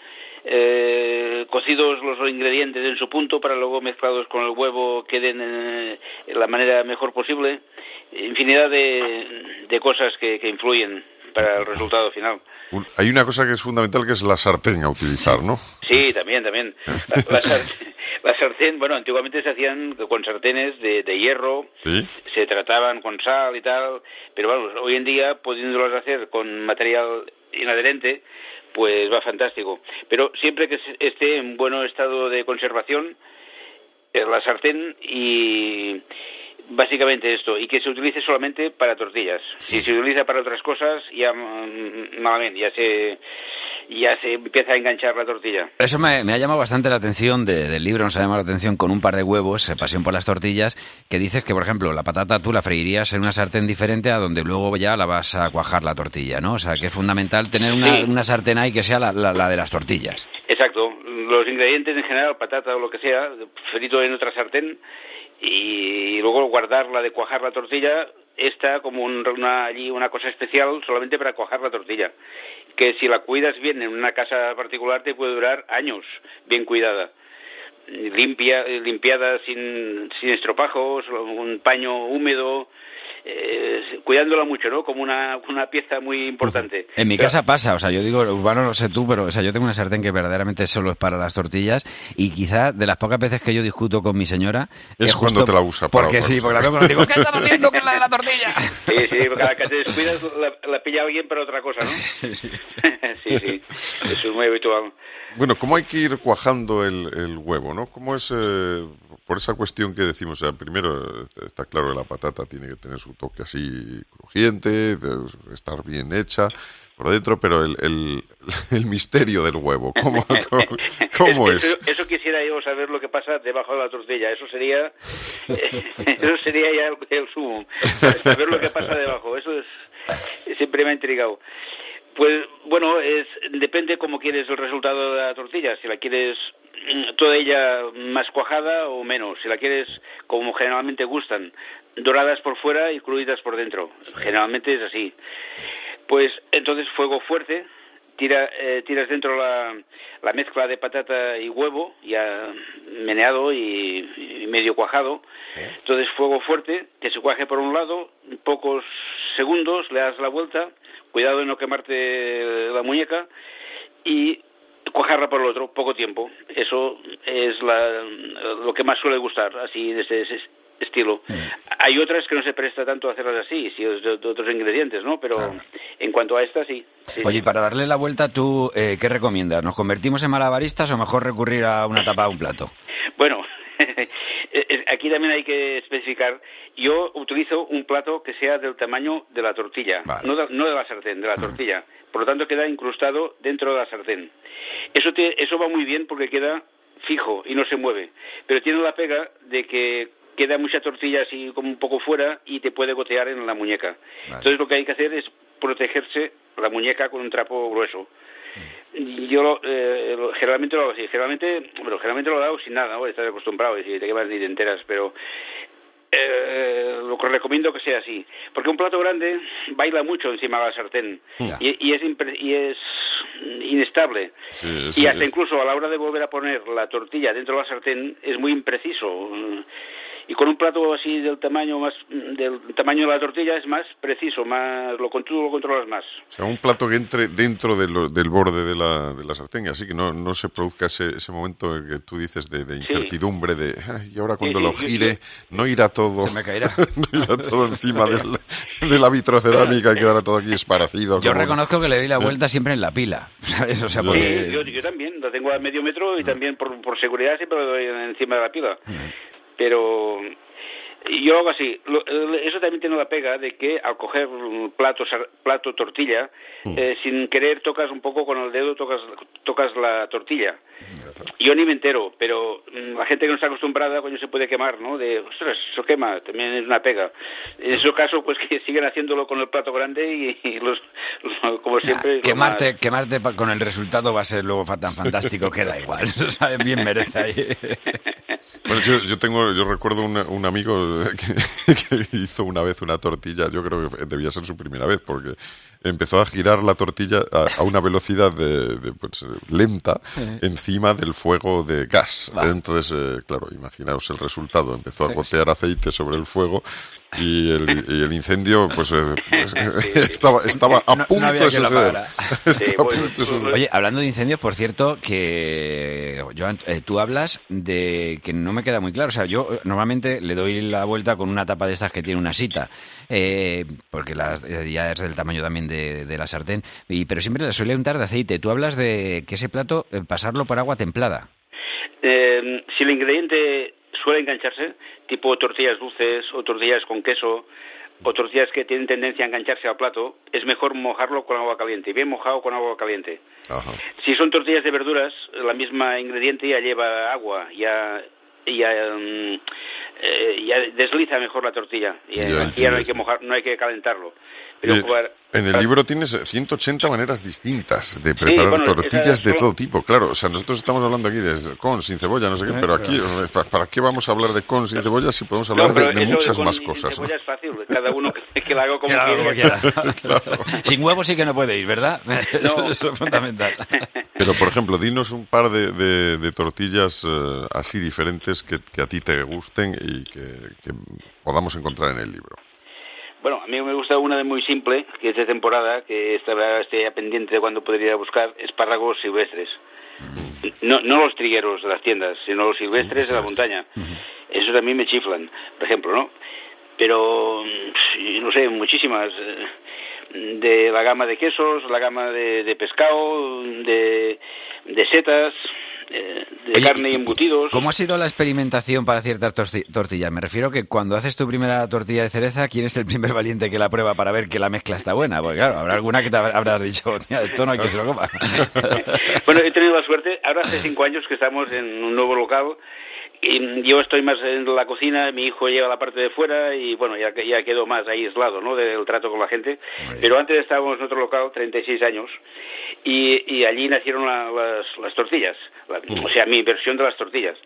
[SPEAKER 11] eh, cocidos los ingredientes en su punto para luego mezclados con el huevo queden eh, en la manera mejor posible, infinidad de, de cosas que, que influyen para el resultado final.
[SPEAKER 2] Un- hay una cosa que es fundamental que es la sartén a utilizar, ¿no?
[SPEAKER 11] Sí, también, también. La, la sartén, la sartén, bueno, antiguamente se hacían con sartenes de, de hierro,
[SPEAKER 2] Sí.
[SPEAKER 11] se trataban con sal y tal, pero vamos, hoy en día, pudiéndolas hacer con material inadherente, pues va fantástico. Pero siempre que esté en buen estado de conservación, eh, la sartén y básicamente esto, y que se utilice solamente para tortillas. Si se utiliza para otras cosas, ya mm, malamente, ya se, ya se empieza a enganchar la tortilla.
[SPEAKER 1] Eso me, me ha llamado bastante la atención de- del libro, nos ha llamado la atención con un par de huevos, eh, Pasión por las tortillas, que dices que, por ejemplo, la patata tú la freirías en una sartén diferente a donde luego ya la vas a cuajar la tortilla, ¿no? O sea, que es fundamental tener una,
[SPEAKER 11] Sí.
[SPEAKER 1] una sartén ahí que sea la, la- la de las tortillas.
[SPEAKER 11] Exacto. Los ingredientes en general, patata o lo que sea, frito en otra sartén y luego guardarla de cuajar la tortilla, esta como un- una, allí una cosa especial solamente para cuajar la tortilla. Que si la cuidas bien en una casa particular te puede durar años bien cuidada. Limpia, limpiada sin, sin estropajos, un paño húmedo, eh, cuidándola mucho, ¿no? Como una, una pieza muy importante.
[SPEAKER 1] En mi casa pasa, o sea, yo digo, Urbano, no sé tú, pero o sea, yo tengo una sartén que verdaderamente solo es para las tortillas y quizá de las pocas veces que yo discuto con mi señora...
[SPEAKER 2] Es, cuando te la usa para
[SPEAKER 1] Porque sí, porque la veo cuando digo, ¿qué estás haciendo que es la de la tortilla?
[SPEAKER 11] Sí, sí, porque a la que te descuidas la, la pilla alguien para otra cosa, ¿no? sí, sí, eso es muy habitual.
[SPEAKER 2] Bueno, ¿cómo hay que ir cuajando el, el huevo, no? ¿Cómo es, eh, por esa cuestión que decimos, o sea, primero eh, está claro que la patata tiene que tener su toque así crujiente, estar bien hecha por dentro, pero el, el, el misterio del huevo, ¿cómo, cómo, cómo es?
[SPEAKER 11] Eso, eso quisiera yo saber lo que pasa debajo de la tortilla. Eso sería, eso sería ya el, el sumo. Saber lo que pasa debajo. Eso es siempre me ha intrigado. Pues bueno, es depende cómo quieres el resultado de la tortilla. Si la quieres toda ella más cuajada o menos. Si la quieres como generalmente gustan, doradas por fuera y cruditas por dentro. Generalmente es así. Pues entonces fuego fuerte, tira, eh, tiras dentro la, la mezcla de patata y huevo ya meneado y, y medio cuajado. Entonces fuego fuerte, que se cuaje por un lado, pocos segundos, le das la vuelta, cuidado de no quemarte la muñeca y cuajarla por el otro, poco tiempo. Eso es la, lo que más suele gustar, así de ese, ese estilo. Hay otras que no se presta tanto a hacerlas así, si es de, de otros ingredientes, ¿no? Pero en cuanto a esta, sí. sí.
[SPEAKER 1] Oye, y para darle la vuelta, ¿tú eh, qué recomiendas? ¿Nos convertimos en malabaristas o mejor recurrir a una tapa a un plato?
[SPEAKER 11] Bueno, aquí también hay que especificar. Yo utilizo un plato que sea del tamaño de la tortilla, no, de, no de la sartén, de la tortilla. Por lo tanto, queda incrustado dentro de la sartén. Eso, te- eso va muy bien porque queda fijo y no se mueve. Pero tiene la pega de que queda mucha tortilla así como un poco fuera y te puede gotear en la muñeca. Entonces lo que hay que hacer es protegerse la muñeca con un trapo grueso. Yo lo- eh, generalmente lo hago así. Generalmente, bueno, generalmente lo hago sin nada, ¿no? Estás acostumbrado y si te quemas ni te enteras, pero eh, lo que recomiendo que sea así. Porque un plato grande baila mucho encima de la sartén y, y es, impre- y es inestable.
[SPEAKER 2] Sí,
[SPEAKER 11] Y hasta incluso a la hora de volver a poner la tortilla dentro de la sartén es muy impreciso. Y con un plato así del tamaño más del tamaño de la tortilla es más preciso, más lo tú lo controlas más.
[SPEAKER 2] O sea, un plato que entre dentro de lo- del borde de la, de la sartén, así que no, no se produzca ese, ese momento en que tú dices de, de incertidumbre, de "Ay, y ahora cuando
[SPEAKER 11] sí,
[SPEAKER 2] lo
[SPEAKER 11] sí,
[SPEAKER 2] gire no irá todo,
[SPEAKER 1] Se me caerá.
[SPEAKER 2] no irá todo encima del- de la vitrocerámica y quedará todo aquí esparcido.
[SPEAKER 1] Yo
[SPEAKER 2] como-
[SPEAKER 1] reconozco que le doy la vuelta siempre en la pila, ¿sabes? O sea,
[SPEAKER 11] Sí,
[SPEAKER 1] porque...
[SPEAKER 11] yo, yo también, la tengo a medio metro y también por, por seguridad siempre lo doy encima de la pila. Pero yo hago así, eh, eso también tiene la pega de que al coger plato, plato tortilla, eh, sin querer tocas un poco con el dedo, tocas, tocas la tortilla. Yo ni me entero, pero mm, la gente que no está acostumbrada, coño, se puede quemar, ¿no? De, ostras, eso quema, también es una pega. En ese caso, pues que siguen haciendo con el plato grande y, y los, los- como siempre... lo
[SPEAKER 1] Quemarte, quemarte con el resultado va a ser luego tan fantástico que da igual. O sea, bien merece ahí.
[SPEAKER 2] Bueno, yo, yo tengo, yo recuerdo un amigo que, que hizo una vez una tortilla, yo creo que debía ser su primera vez, porque empezó a girar la tortilla a, a una velocidad de, de, pues, lenta encima del fuego de gas. Entonces, eh, claro, imaginaos el resultado. Empezó a gotear aceite sobre el fuego y el, y el incendio, pues, eh, pues, estaba, estaba a
[SPEAKER 1] No- no
[SPEAKER 2] punto de
[SPEAKER 1] lo
[SPEAKER 2] suceder.
[SPEAKER 1] apagara.
[SPEAKER 2] Estaba a punto de suceder.
[SPEAKER 1] Oye, hablando de incendios, por cierto, que Joan, eh, tú hablas de que no me queda muy claro. O sea, yo eh, normalmente le doy la vuelta con una tapa de estas que tiene una sita, eh, porque la, eh, ya es del tamaño también de, de la sartén, y, pero siempre le suele untar de aceite. Tú hablas de que ese plato, eh, pasarlo por agua templada.
[SPEAKER 11] Eh, si el ingrediente suele engancharse, tipo tortillas dulces o tortillas con queso o tortillas que tienen tendencia a engancharse al plato, es mejor mojarlo con agua caliente, bien mojado con agua caliente.
[SPEAKER 2] Ajá.
[SPEAKER 11] Si son tortillas de verduras, la misma ingrediente ya lleva agua, ya ya, mm, eh, ya desliza mejor la tortilla y
[SPEAKER 2] Ya,
[SPEAKER 11] ya no hay que mojar, no hay que calentarlo. Pero
[SPEAKER 2] Eh, en el libro tienes 180 maneras distintas de preparar
[SPEAKER 11] bueno,
[SPEAKER 2] tortillas de todo tipo. Claro, o sea, nosotros estamos hablando aquí de con, sin cebolla, no sé qué,
[SPEAKER 1] Eh,
[SPEAKER 2] pero aquí, ¿pa- ¿para qué vamos a hablar de con, sin cebolla si podemos hablar
[SPEAKER 11] No,
[SPEAKER 2] de, muchas más cosas? ¿no?
[SPEAKER 11] cebolla es fácil, cada uno que, que la haga como
[SPEAKER 1] Que la haga como
[SPEAKER 11] quiera.
[SPEAKER 1] quiera. Sin huevos sí que no puede ir, ¿verdad?
[SPEAKER 11] No.
[SPEAKER 1] Eso es fundamental.
[SPEAKER 2] Pero, por ejemplo, dinos un par de, de- de tortillas eh, así diferentes que, que a ti te gusten y que, que podamos encontrar en el libro.
[SPEAKER 11] Bueno, a mí me gusta una de muy simple, que es de temporada, que estará esté pendiente de cuando podría buscar espárragos silvestres. No, no los trigueros de las tiendas, sino los silvestres de la montaña. Esos a mí me chiflan, por ejemplo, ¿no? Pero, no sé, muchísimas. eh, De la gama de quesos, la gama de, de pescado, de, de setas, eh, de
[SPEAKER 1] Oye,
[SPEAKER 11] carne y embutidos.
[SPEAKER 1] ¿Cómo ha sido la experimentación para ciertas torti- tortillas? Me refiero que cuando haces tu primera tortilla de cereza, ¿quién es el primer valiente que la prueba para ver que la mezcla está buena? Porque claro, habrá alguna que te habrá- habrás dicho, "Tía, esto no hay que se lo coma.
[SPEAKER 11] Bueno, he tenido la suerte, ahora hace cinco años que estamos en un nuevo local y yo estoy más en la cocina, mi hijo lleva la parte de fuera y bueno, ya, ya quedo más aislado, ¿no?, del trato con la gente. Pero antes estábamos en otro local, 36 años, y, y allí nacieron la- las, las tortillas, la- o sea, mi versión de las tortillas.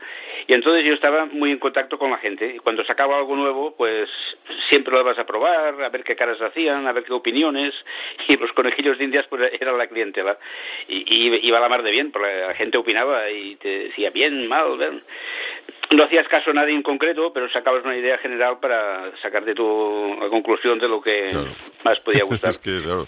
[SPEAKER 11] Y entonces yo estaba muy en contacto con la gente y cuando sacaba algo nuevo, pues siempre lo vas a probar, a ver qué caras hacían, a ver qué opiniones y los conejillos de indias pues eran la clientela y, y iba a la mar de bien, porque la gente opinaba y te decía bien, mal, bien. No hacías caso a nadie en concreto, pero sacabas una idea general para sacarte tu la conclusión de lo que más podía gustar.
[SPEAKER 2] es que, claro,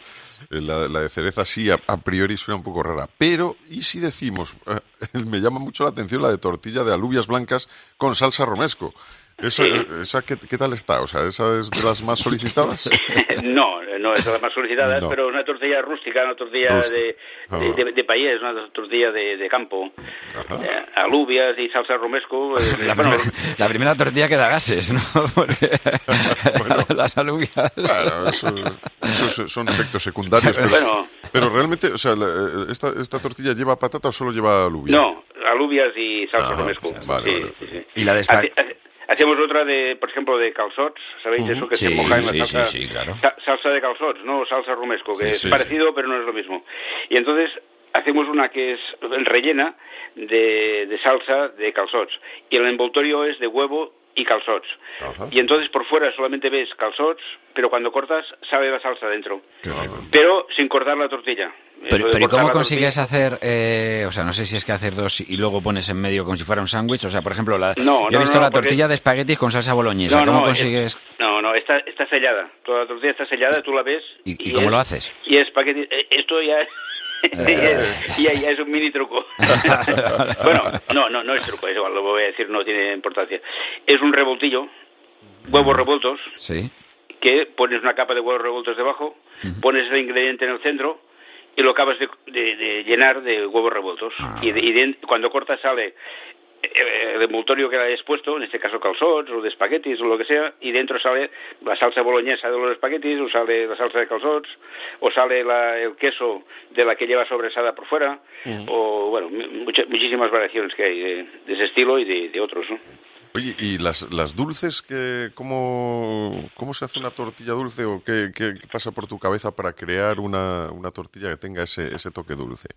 [SPEAKER 2] eh, la, la de cereza sí, a, a priori suena un poco rara. Pero, ¿y si decimos? eh, me llama mucho la atención la de tortilla de alubias blancas con salsa romesco. Esa,
[SPEAKER 11] Sí.
[SPEAKER 2] eh, esa ¿qué, qué tal está? O sea, ¿esa es de las más solicitadas?
[SPEAKER 11] no, no es de las más solicitadas,
[SPEAKER 2] No.
[SPEAKER 11] pero una tortilla rústica, una tortilla de,
[SPEAKER 2] Ah.
[SPEAKER 11] de, de- de país, una tortilla de, de campo, Eh, alubias y salsa romesco. eh,
[SPEAKER 1] La,
[SPEAKER 11] bueno,
[SPEAKER 1] primer- la primera tortilla que da gases, ¿no? Porque las alubias...
[SPEAKER 2] Claro, eso, esos son efectos secundarios. Pero,
[SPEAKER 11] Bueno.
[SPEAKER 2] pero realmente, o sea, la- eh, esta, ¿esta tortilla lleva patata o solo lleva alubia?
[SPEAKER 11] no, alubias y salsa
[SPEAKER 2] Ajá,
[SPEAKER 11] romesco.
[SPEAKER 2] vale,
[SPEAKER 11] Sí,
[SPEAKER 2] vale.
[SPEAKER 11] sí, sí.
[SPEAKER 1] Y la de
[SPEAKER 11] Hacemos otra de, por ejemplo, de calzots, ¿sabéis
[SPEAKER 1] Ujú.
[SPEAKER 11] eso que
[SPEAKER 1] Sí,
[SPEAKER 11] se moja en la
[SPEAKER 1] sí,
[SPEAKER 11] salsa?
[SPEAKER 1] sí, sí, claro.
[SPEAKER 11] Sa- salsa de calzots, no salsa romesco, que es parecido pero no es lo mismo. Y entonces hacemos una que es rellena de, de salsa de calzots y el envoltorio es de huevo y calzots. Y entonces por fuera solamente ves calzots, pero cuando cortas sale la salsa dentro. Pero sin cortar la tortilla.
[SPEAKER 1] Pero, pero ¿y
[SPEAKER 11] cortar
[SPEAKER 1] cómo consigues hacer, eh, o sea, no sé si es que hacer dos y luego pones en medio como si fuera un sándwich, o sea, por ejemplo, la,
[SPEAKER 11] No,
[SPEAKER 1] yo he
[SPEAKER 11] no,
[SPEAKER 1] visto
[SPEAKER 11] no,
[SPEAKER 1] la
[SPEAKER 11] porque-
[SPEAKER 1] tortilla de espaguetis con salsa boloñesa,
[SPEAKER 11] No,
[SPEAKER 1] ¿cómo
[SPEAKER 11] no, es-
[SPEAKER 1] consigues?
[SPEAKER 11] No, no, está, está sellada. Toda la tortilla está sellada, tú la ves.
[SPEAKER 1] ¿Y, y cómo
[SPEAKER 11] es-
[SPEAKER 1] lo haces?
[SPEAKER 11] Y es espagueti. eh, Esto ya es. ya, ya es un mini truco. bueno, no, no, no es truco, es igual, lo voy a decir, no tiene importancia. Es un revoltillo, huevos revueltos,
[SPEAKER 1] Sí.
[SPEAKER 11] que pones una capa de huevos revueltos debajo, pones el ingrediente en el centro y lo acabas de, de- de llenar de huevos revueltos. y de- y cuando cortas sale eh, el envoltorio que le hayas puesto, en este caso calzots o de espaguetis o lo que sea, y dentro sale la salsa boloñesa de los espaguetis, o sale la salsa de calzots, o sale la- el queso de la que lleva sobresada por fuera, o bueno, mucha- muchísimas variaciones que hay de, de ese estilo y de, de otros, ¿no?
[SPEAKER 2] Oye, ¿y las, las dulces, que, cómo, cómo se hace una tortilla dulce o qué, qué pasa por tu cabeza para crear una, una tortilla que tenga ese, ese toque dulce?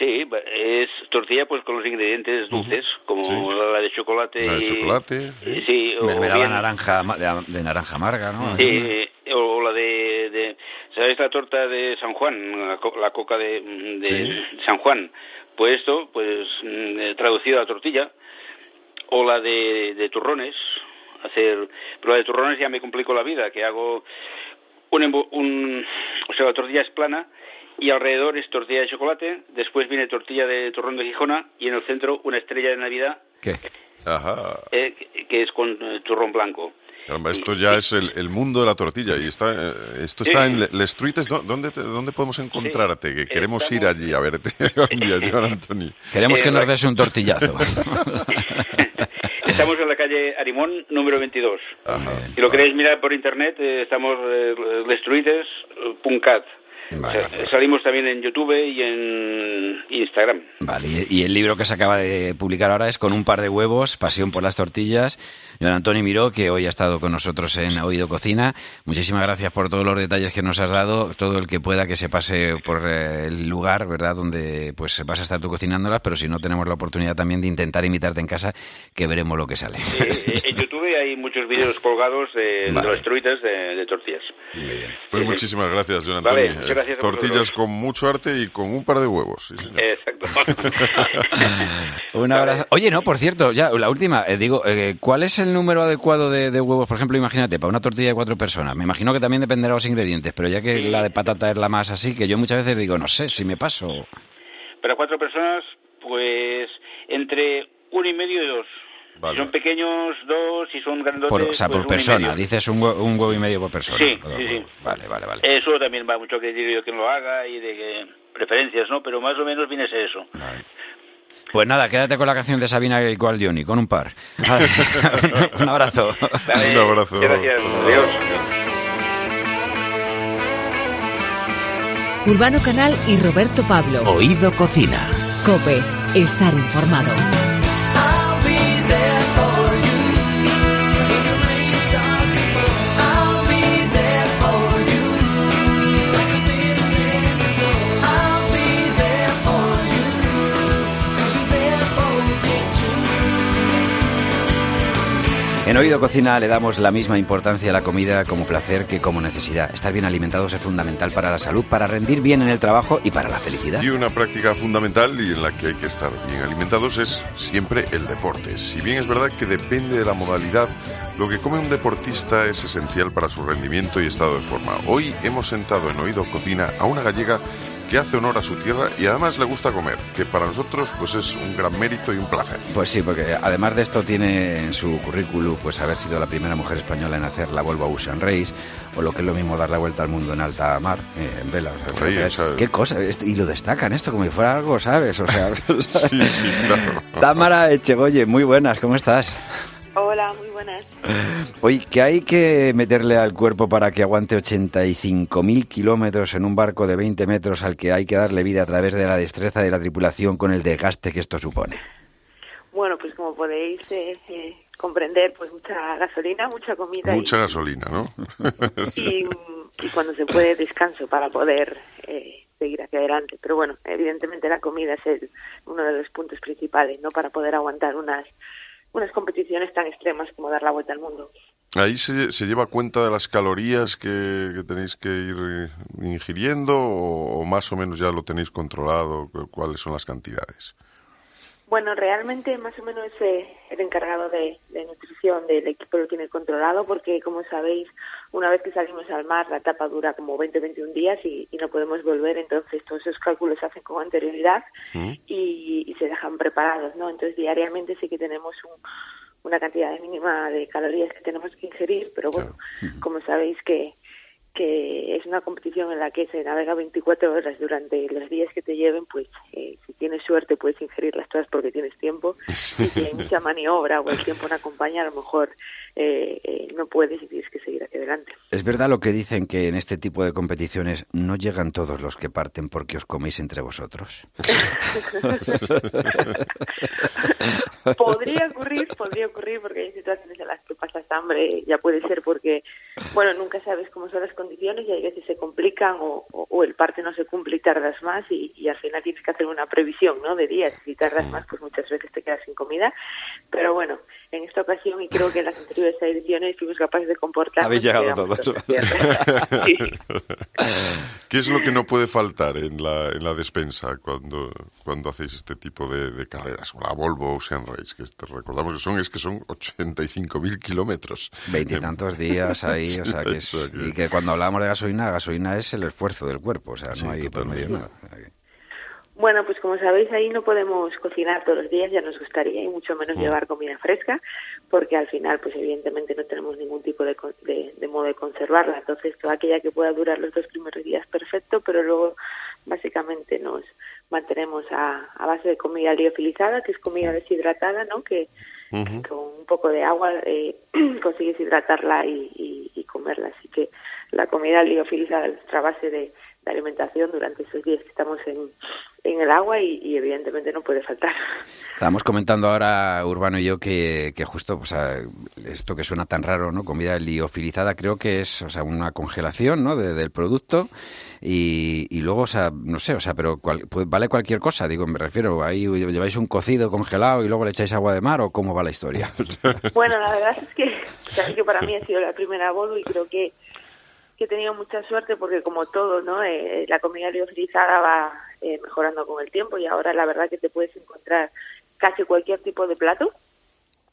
[SPEAKER 11] Sí, es tortilla pues con los ingredientes dulces, como
[SPEAKER 2] Sí.
[SPEAKER 11] la de chocolate.
[SPEAKER 2] La de chocolate,
[SPEAKER 11] y- Sí, o bien-
[SPEAKER 1] naranja, de, de naranja amarga, ¿no?
[SPEAKER 11] Sí, o la de, de- ¿sabes la torta de San Juan? La, co- la coca de, de
[SPEAKER 1] Sí.
[SPEAKER 11] San Juan. Pues esto, pues mm, eh, traducido a tortilla. O la de, de turrones. Hacer, pero la de turrones ya me complico la vida, que hago un, embo- un, o sea, la tortilla es plana y alrededor es tortilla de chocolate, después viene tortilla de turrón de Gijona y en el centro una estrella de Navidad
[SPEAKER 1] ¿Qué?
[SPEAKER 2] Ajá.
[SPEAKER 11] eh, que- es con eh, turrón blanco.
[SPEAKER 2] Caramba, esto ya es el, el mundo de la tortilla y está eh, esto está
[SPEAKER 11] Sí.
[SPEAKER 2] en Le- Les Truites. ¿Dó- ¿Dónde, te- ¿Dónde podemos encontrarte? Que queremos ir allí a verte un día, Joan Antoni.
[SPEAKER 1] Queremos
[SPEAKER 11] Eh,
[SPEAKER 1] que nos des un tortillazo.
[SPEAKER 11] Estamos en la calle Arimón, número 22.
[SPEAKER 2] Ajá.
[SPEAKER 11] Si lo queréis mirar por internet, eh, estamos eh, lestruites.cat.
[SPEAKER 1] Vale,
[SPEAKER 11] O sea, Salimos también en YouTube y en Instagram.
[SPEAKER 1] Vale, y el libro que se acaba de publicar ahora es Con un par de huevos, Pasión por las tortillas. Don Antonio Miró, que hoy ha estado con nosotros en Oído Cocina. Muchísimas gracias por todos los detalles que nos has dado. Todo el que pueda que se pase por eh, el lugar, ¿verdad? Donde pues vas a estar tú cocinándolas, pero si no tenemos la oportunidad también de intentar imitarte en casa, que veremos lo que sale.
[SPEAKER 11] Eh, en YouTube hay muchos vídeos colgados de,
[SPEAKER 1] Vale.
[SPEAKER 11] de los truites de, de tortillas.
[SPEAKER 2] Pues muchísimas gracias, Joan
[SPEAKER 11] Vale,
[SPEAKER 2] Antoni.
[SPEAKER 11] muchas Gracias
[SPEAKER 2] Tortillas con mucho arte y con un par de huevos. sí, señor.
[SPEAKER 11] Exacto.
[SPEAKER 1] Un abrazo. Oye, no, por cierto, ya, la última, eh, digo, eh, ¿cuál es el número adecuado de, de huevos? Por ejemplo, imagínate, para una tortilla de cuatro personas. Me imagino que también dependerá de los ingredientes, pero ya que
[SPEAKER 11] Sí.
[SPEAKER 1] la de patata es la más así, que yo muchas veces digo, no sé, si me paso.
[SPEAKER 11] Para cuatro personas, pues entre uno y medio y dos.
[SPEAKER 2] Vale.
[SPEAKER 11] Si son pequeños, dos. Si son grandotes,
[SPEAKER 1] Por, o sea,
[SPEAKER 11] pues
[SPEAKER 1] por persona, dices un huevo, un huevo y medio por persona.
[SPEAKER 11] Sí,
[SPEAKER 1] Por
[SPEAKER 11] sí, sí.
[SPEAKER 1] Vale, vale, vale.
[SPEAKER 11] Eso también va mucho a criterio de quien lo haga y de que preferencias, ¿no? Pero más o menos viene a ser eso.
[SPEAKER 1] Vale. Pues nada, quédate con la canción de Sabina y Gualdioni, con un par. Vale. un abrazo.
[SPEAKER 11] Vale,
[SPEAKER 2] Un abrazo.
[SPEAKER 11] Gracias. Adiós.
[SPEAKER 3] Urbano Canal y Roberto Pablo.
[SPEAKER 4] Oído Cocina.
[SPEAKER 3] Cope, estar informado.
[SPEAKER 1] En Oído Cocina le damos la misma importancia a la comida como placer que como necesidad. Estar bien alimentados es fundamental para la salud, para rendir bien en el trabajo y para la felicidad.
[SPEAKER 2] Y una práctica fundamental y en la que hay que estar bien alimentados es siempre el deporte. Si bien es verdad que depende de la modalidad, lo que come un deportista es esencial para su rendimiento y estado de forma. Hoy hemos sentado en Oído Cocina a una gallega que hace honor a su tierra y además le gusta comer, que para nosotros pues es un gran mérito y un placer.
[SPEAKER 1] Pues sí, porque además de esto tiene en su currículum pues haber sido la primera mujer española en hacer la Volvo Ocean Race o lo que es lo mismo dar la vuelta al mundo en alta mar, eh, en vela. O sea, que-
[SPEAKER 2] o sea-
[SPEAKER 1] ¿Qué cosa? Esto- y lo destacan esto como si fuera algo, ¿sabes? O sea,
[SPEAKER 2] Sí, sí, claro.
[SPEAKER 1] Támara Echegoye, muy buenas, ¿cómo estás?
[SPEAKER 12] Hola, muy buenas.
[SPEAKER 1] Oye, que hay que meterle al cuerpo para que aguante 85.000 kilómetros en un barco de 20 metros al que hay que darle vida a través de la destreza de la tripulación con el desgaste que esto supone.
[SPEAKER 12] Bueno, pues como podéis eh, eh, comprender, pues mucha gasolina, mucha comida
[SPEAKER 2] Mucha gasolina, ¿no?
[SPEAKER 12] y, y, y cuando se puede descanso para poder eh, seguir hacia adelante. Pero bueno, evidentemente la comida es el- uno de los puntos principales, ¿no? Para poder aguantar unas unas competiciones tan extremas como dar la vuelta al mundo.
[SPEAKER 2] Ahí se, se lleva cuenta de las calorías que, que tenéis que ir eh, ingiriendo o, o más o menos ya lo tenéis controlado, cu- cuáles son las cantidades.
[SPEAKER 12] Bueno, realmente más o menos eh, el encargado de, de nutrición del equipo lo tiene controlado porque, como sabéis, una vez que salimos al mar la etapa dura como 20-21 días y, y no podemos volver, entonces todos esos cálculos se hacen con anterioridad y, y se dejan preparados, ¿no? Entonces diariamente sí que tenemos un, una cantidad mínima de calorías que tenemos que ingerir, pero bueno, como sabéis que que es una competición en la que se navega 24 horas durante los días que te lleven, pues eh, si tienes suerte puedes ingerirlas todas porque tienes tiempo y si hay mucha maniobra o el tiempo no acompaña, a lo mejor eh, eh, no puedes y tienes que seguir hacia adelante.
[SPEAKER 1] ¿Es verdad lo que dicen que en este tipo de competiciones no llegan todos los que parten porque os coméis entre vosotros?
[SPEAKER 12] podría ocurrir, podría ocurrir porque hay situaciones en las que pasas hambre, ya puede ser porque, bueno, nunca sabes cómo son las condiciones y hay veces se complican o, o- o el parte no se cumple y tardas más y, y al final tienes que hacer una previsión, ¿no? De días. Si tardas más, pues muchas veces te quedas sin comida. Pero bueno, en esta ocasión y creo que en las anteriores ediciones fuimos capaces de comportarnos.
[SPEAKER 1] Habéis llegado todos.
[SPEAKER 12] Sí.
[SPEAKER 2] ¿Qué es lo que no puede faltar en la, en la despensa cuando, cuando hacéis este tipo de, de carreras? La Volvo Ocean Race, que te recordamos que son, es que son 85.000 kilómetros.
[SPEAKER 1] Veintitantos días ahí, o sea, que es-
[SPEAKER 2] O sea que-
[SPEAKER 1] y que cuando hablamos de gasolina, la gasolina es el esfuerzo del cuerpo, o sea,
[SPEAKER 2] Sí,
[SPEAKER 1] no hay por medio nada.
[SPEAKER 12] Bueno, pues como sabéis, ahí no podemos cocinar todos los días, ya nos gustaría, y mucho menos
[SPEAKER 2] Mm.
[SPEAKER 12] llevar comida fresca, porque al final, pues evidentemente no tenemos ningún tipo de, con- de, de modo de conservarla. Entonces, toda aquella que pueda durar los dos primeros días, perfecto, pero luego básicamente nos mantenemos a, a base de comida liofilizada, que es comida deshidratada, ¿no? Que, con un poco de agua eh, consigues hidratarla y, y- y comerla. Así que la comida liofilizada es nuestra base de, de alimentación durante esos días que estamos en, en el agua y, y evidentemente no puede faltar.
[SPEAKER 1] Estábamos comentando ahora, Urbano y yo, que, que justo o sea, esto que suena tan raro, ¿no? Comida liofilizada, creo que es o sea, una congelación ¿no? de- del producto y, y luego, o sea, no sé, o sea, pero cual- pues vale cualquier cosa, digo, me refiero, ahí lleváis un cocido congelado y luego le echáis agua de mar o cómo va la historia.
[SPEAKER 12] Bueno, la verdad es que, que para mí ha sido la primera bolo y creo que que he tenido mucha suerte porque como todo, ¿no? Eh, la comida liofilizada va eh, mejorando con el tiempo y ahora la verdad que te puedes encontrar casi cualquier tipo de plato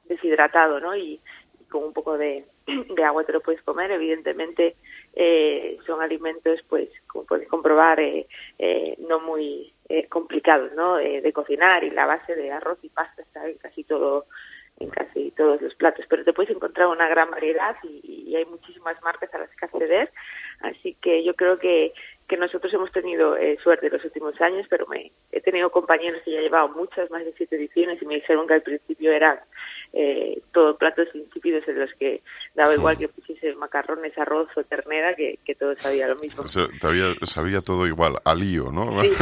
[SPEAKER 12] deshidratado, ¿no? Y, con un poco de, agua te lo puedes comer. Evidentemente eh, son alimentos, pues, como puedes comprobar, eh, eh, no muy eh, complicados, ¿no? Eh, de cocinar y la base de arroz y pasta está casi todo en casi todos los platos, pero te puedes encontrar una gran variedad y, y hay muchísimas marcas a las que acceder, así que yo creo que, que nosotros hemos tenido eh, suerte en los últimos años, pero me, he tenido compañeros que ya llevaban muchas, más de siete ediciones, y me dijeron que al principio eran eh, todos platos insípidos en los que daba igual que pusiese macarrones, arroz o ternera, que, que todo sabía lo mismo.
[SPEAKER 2] O sea, sabía, sabía todo igual, a lío, ¿no?
[SPEAKER 12] Sí.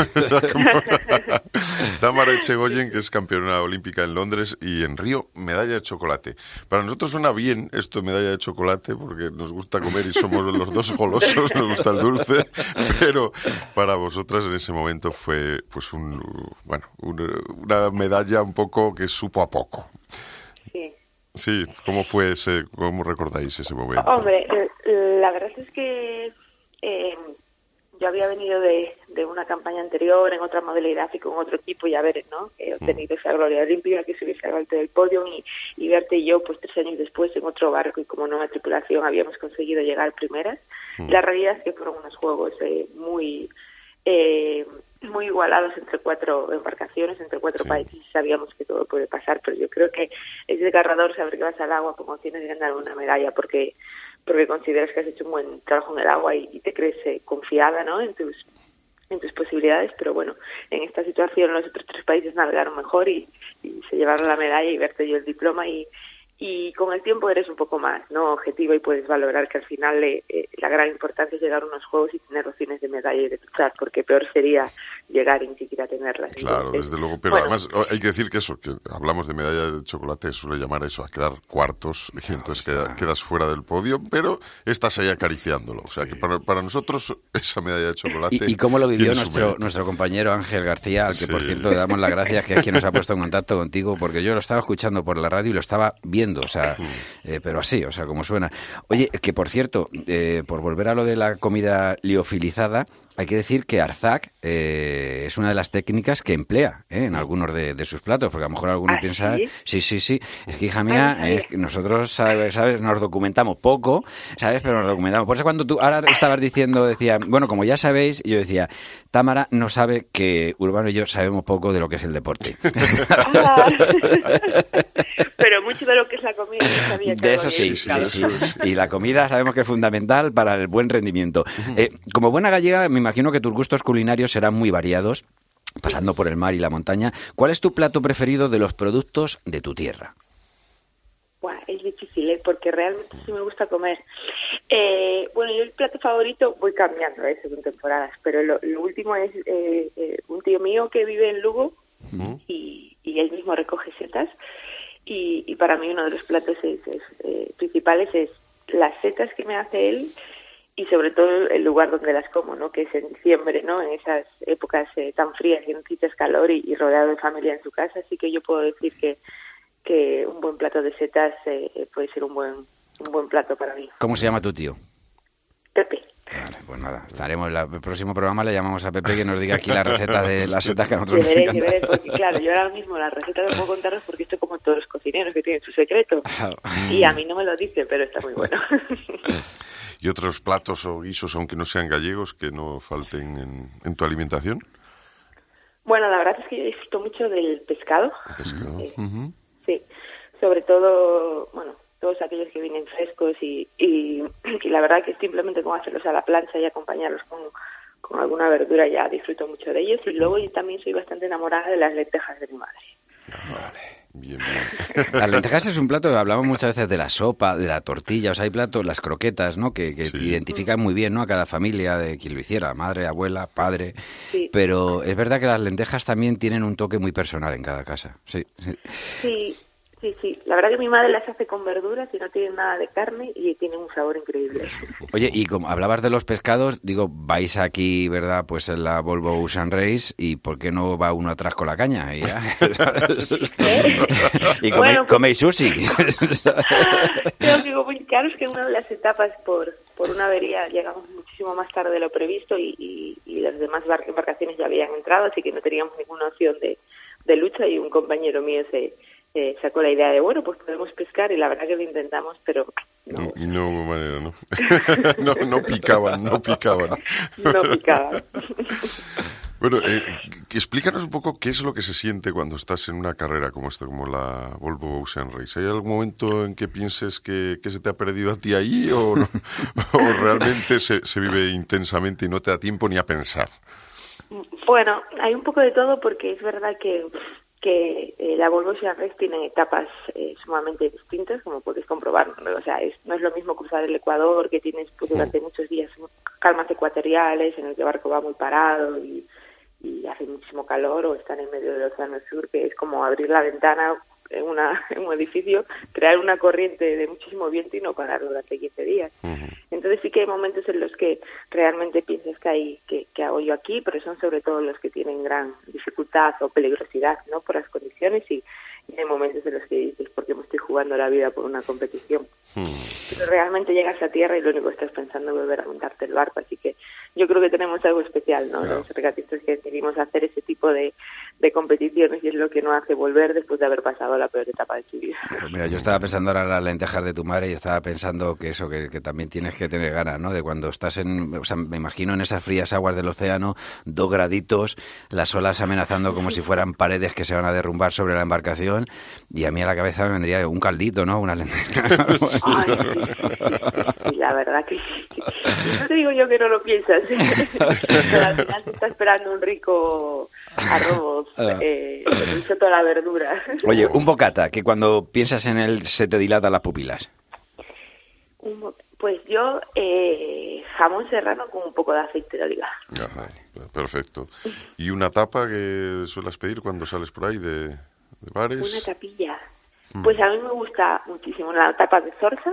[SPEAKER 2] Tamara Echegoyen, que es campeona olímpica en Londres y en Río, medalla de chocolate. Para nosotros suena bien esto, medalla de chocolate, porque nos gusta comer y somos los dos golosos, nos gusta el dulce, pero para vosotras en ese momento fue pues un, bueno, un- una medalla un poco que supo a poco.
[SPEAKER 12] Sí.
[SPEAKER 2] Sí, ¿cómo fue ese, cómo recordáis ese momento?
[SPEAKER 12] Hombre, la verdad es que eh, yo había venido de, de una campaña anterior en otra modalidad y con otro equipo y a ver, ¿no? He obtenido esa gloria olímpica que subiese al alto del podio y, y verte y yo, pues tres años después en otro barco y como nueva tripulación habíamos conseguido llegar primeras. La realidad es que fueron unos juegos eh, muy eh, muy igualados entre cuatro embarcaciones, entre cuatro países, y sabíamos que todo puede pasar, pero yo creo que es desgarrador saber que vas al agua como tienes de ganar una medalla porque porque consideras que has hecho un buen trabajo en el agua y, y te crees eh, confiada ¿no? en tus en tus posibilidades, pero bueno, en esta situación los otros tres países navegaron mejor y, y se llevaron la medalla y verte yo el diploma y, y con el tiempo eres un poco más no objetivo y puedes valorar que al final eh, eh, la gran importancia es llegar a unos juegos y tener opciones de medalla y de luchar, porque peor sería llegar y ni siquiera tenerlas.
[SPEAKER 2] Claro,
[SPEAKER 12] Entonces,
[SPEAKER 2] desde luego. Pero
[SPEAKER 12] bueno,
[SPEAKER 2] además oh, hay que decir que eso, que hablamos de medalla de chocolate, suele llamar eso a quedar cuartos y entonces queda- quedas fuera del podio, pero estás ahí acariciándolo. O sea que para, para nosotros esa medalla de chocolate.
[SPEAKER 1] ¿Y, y cómo lo vivió nuestro, nuestro compañero Ángel García, al que por cierto le damos las gracias, que es quien nos ha puesto en contacto contigo, porque yo lo estaba escuchando por la radio y lo estaba viendo, o sea, eh, pero así, o sea, como suena. Oye, que por cierto, eh, por volver a lo de la comida liofilizada, hay que decir que Arzac eh, es una de las técnicas que emplea eh, en algunos de, de sus platos, porque a lo mejor alguno
[SPEAKER 12] ¿Ah,
[SPEAKER 1] piensa,
[SPEAKER 12] sí?
[SPEAKER 1] sí, sí, sí, es que hija mía, nosotros, ¿sabes, ¿sabes? Nos documentamos poco, ¿sabes? Pero nos documentamos. Por eso cuando tú ahora estabas diciendo, decía, bueno, como ya sabéis, yo decía, Támara no sabe que Urbano y yo sabemos poco de lo que es el deporte.
[SPEAKER 12] Ah. pero mucho de lo que es la comida no sabía que
[SPEAKER 1] De eso sí, sí, sí. Y la comida sabemos que es fundamental para el buen rendimiento. Eh, como buena gallega, me imagino que tus gustos culinarios serán muy variados, pasando por el mar y la montaña. ¿Cuál es tu plato preferido de los productos de tu tierra?
[SPEAKER 12] Buah, es difícil, ¿eh? porque realmente sí me gusta comer. Eh, bueno, yo el plato favorito voy cambiando ¿eh? según temporadas, pero lo, lo último es eh, eh, un tío mío que vive en Lugo y, y él mismo recoge setas y, y para mí uno de los platos es, es, eh, principales es las setas que me hace él y sobre todo el lugar donde las como, ¿no? Que es en diciembre, ¿no? En esas épocas eh, tan frías que necesitas calor y, y rodeado de familia en su casa, así que yo puedo decir que que un buen plato de setas eh, puede ser un buen un buen plato para mí.
[SPEAKER 1] ¿Cómo se llama tu tío?
[SPEAKER 12] Pepe.
[SPEAKER 1] Vale, pues nada, estaremos en el próximo programa, le llamamos a Pepe que nos diga aquí la receta de las setas que a nosotros nos
[SPEAKER 12] Deberé,
[SPEAKER 1] encanta.
[SPEAKER 12] deberé, porque claro, yo ahora mismo las recetas no puedo contarlas porque esto como todos los cocineros que tienen su secreto. Y a mí no me lo dicen, pero está muy bueno.
[SPEAKER 2] ¿Y otros platos o guisos, aunque no sean gallegos, que no falten en, en tu alimentación?
[SPEAKER 12] bueno, la verdad es que yo disfruto mucho del pescado.
[SPEAKER 2] Pescado.
[SPEAKER 12] Sí, sobre todo, bueno, todos aquellos que vienen frescos y, y, y la verdad que simplemente con hacerlos a la plancha y acompañarlos con, con alguna verdura ya disfruto mucho de ellos. Y luego yo también soy bastante enamorada de las lentejas de mi madre.
[SPEAKER 2] Bien, bien.
[SPEAKER 1] Las lentejas es un plato, hablamos muchas veces de la sopa, de la tortilla, o sea, hay platos, las croquetas, ¿no? Que, que identifican muy bien, ¿no? A cada familia de quien lo hiciera, madre, abuela, padre.
[SPEAKER 12] Sí.
[SPEAKER 1] Pero es verdad que las lentejas también tienen un toque muy personal en cada casa. Sí, sí.
[SPEAKER 12] Sí, Sí, sí. La verdad que mi madre las hace con verduras y no tienen nada de carne y tienen un sabor increíble.
[SPEAKER 1] Oye, y como hablabas de los pescados, digo, vais aquí, ¿verdad? Pues en la Volvo Ocean Race y ¿por qué no va uno atrás con la caña? Y, ya, y come-
[SPEAKER 12] Bueno, pues-
[SPEAKER 1] coméis sushi.
[SPEAKER 12] Tengo que comunicaros que en una de las etapas por, por una avería llegamos muchísimo más tarde de lo previsto y, y, y las demás bar- embarcaciones ya habían entrado, así que no teníamos ninguna opción de, de lucha y un compañero mío se eh, sacó la idea de, bueno, pues podemos pescar y la verdad que lo intentamos, pero
[SPEAKER 2] y no hubo manera, ¿no? no, no picaban, no picaban.
[SPEAKER 12] no picaba.
[SPEAKER 2] Bueno, eh, explícanos un poco qué es lo que se siente cuando estás en una carrera como esta, como la Volvo Ocean Race. ¿Hay algún momento en que pienses que, que se te ha perdido a ti ahí o, no? o realmente se, se vive intensamente y no te da tiempo ni a pensar?
[SPEAKER 12] Bueno, hay un poco de todo porque es verdad que, que eh, la Volvo Race tiene etapas eh, sumamente distintas, como podéis comprobar. ¿no? O sea, es- no es lo mismo cruzar el Ecuador, que tienes pues, durante muchos días calmas ecuatoriales, en el que el barco va muy parado y, y hace muchísimo calor, o estar en medio del Océano Sur, que es como abrir la ventana en, una, en un edificio, crear una corriente de muchísimo viento y no parar durante 15 días. Entonces sí que hay momentos en los que realmente piensas que hay que, que hago yo aquí, pero son sobre todo los que tienen gran dificultad o peligrosidad, ¿no? Por las condiciones y, y hay momentos en los que dices, ¿por qué me estoy jugando la vida por una competición? Pero realmente llegas a tierra y lo único que estás pensando es volver a montarte el barco, así que yo creo que tenemos algo especial, ¿no? Los regatistas que decidimos hacer ese tipo de, de competiciones y es lo que nos hace volver después de haber pasado la peor etapa de tu vida.
[SPEAKER 1] Pues mira, yo estaba pensando ahora en las lentejas de tu madre y estaba pensando que eso, que, que también tienes que tener ganas, ¿no? De cuando estás en, o sea, me imagino en esas frías aguas del océano, dos graditos, las olas amenazando como si fueran paredes que se van a derrumbar sobre la embarcación y a mí a la cabeza me vendría un caldito, ¿no? Una lenteja.
[SPEAKER 12] Y la verdad que sí. No te digo yo que no lo piensas, pero al final te está esperando un rico arroz,
[SPEAKER 1] Ah.
[SPEAKER 12] eh, con toda la verdura.
[SPEAKER 1] Oye, un bocata, que cuando piensas en él se te dilatan las pupilas.
[SPEAKER 12] Un Pues yo, eh, jamón serrano con un poco de aceite de oliva.
[SPEAKER 2] Ajá, perfecto. ¿Y una tapa que sueles pedir cuando sales por ahí de, de
[SPEAKER 12] Una
[SPEAKER 2] bares?
[SPEAKER 12] tapilla.
[SPEAKER 2] Mm.
[SPEAKER 12] Pues a mí me gusta muchísimo la tapa de zorza,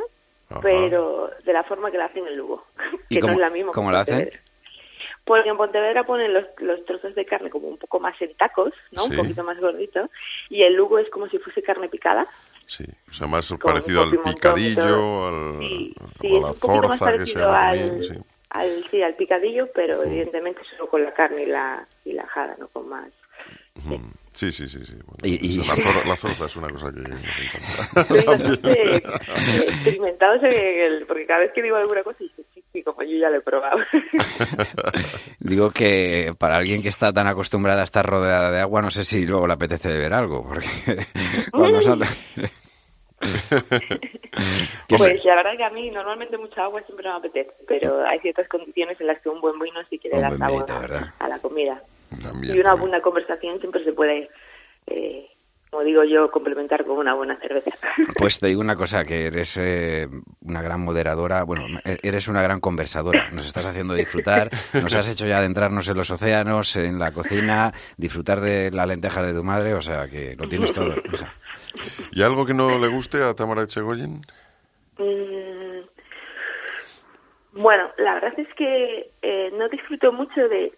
[SPEAKER 2] Ajá.
[SPEAKER 12] pero de la forma que la hacen en Lugo,
[SPEAKER 1] ¿Y
[SPEAKER 12] que
[SPEAKER 1] cómo-
[SPEAKER 12] no es la misma.
[SPEAKER 1] cómo la hacen?
[SPEAKER 12] Porque en Pontevedra ponen los, los trozos de carne como un poco más en tacos, ¿no?
[SPEAKER 2] Sí.
[SPEAKER 12] Un poquito más gordito. Y el Lugo es como si fuese carne picada.
[SPEAKER 2] Sí, o sea, más parecido al picadillo, al,
[SPEAKER 12] Sí,
[SPEAKER 2] o
[SPEAKER 12] sí,
[SPEAKER 2] a la zorza que se llama
[SPEAKER 12] al,
[SPEAKER 2] también, sí.
[SPEAKER 12] al, sí, al picadillo, pero evidentemente solo con la carne y la, y la jara, no con más.
[SPEAKER 2] Ujú. Sí, sí, sí, sí. Bueno,
[SPEAKER 1] Y- y-
[SPEAKER 2] o sea, la, zor- la zorza es una cosa que nos encanta.
[SPEAKER 12] Experimentados en el, porque cada vez que digo alguna cosa, dice, sí, sí, como yo ya lo he probado.
[SPEAKER 1] Digo que para alguien que está tan acostumbrada a estar rodeada de agua, no sé si luego le apetece beber algo, porque cuando sale...
[SPEAKER 12] Pues la verdad que a mí normalmente mucha agua siempre me apetece, pero hay ciertas condiciones en las que un buen vino sí que le da sabor a, a la comida.
[SPEAKER 2] También,
[SPEAKER 12] y una buena conversación siempre se puede, eh, como digo yo, complementar con una buena cerveza.
[SPEAKER 1] Pues te digo una cosa, que eres eh, una gran moderadora, bueno, e- eres una gran conversadora, nos estás haciendo disfrutar, nos has hecho ya adentrarnos en los océanos, en la cocina, disfrutar de las lentejas de tu madre, o sea que lo tienes todo. o sea.
[SPEAKER 2] ¿Y algo que no le guste a Tamara Echegoyen?
[SPEAKER 12] Mm, bueno, la verdad es que eh, no disfruto mucho de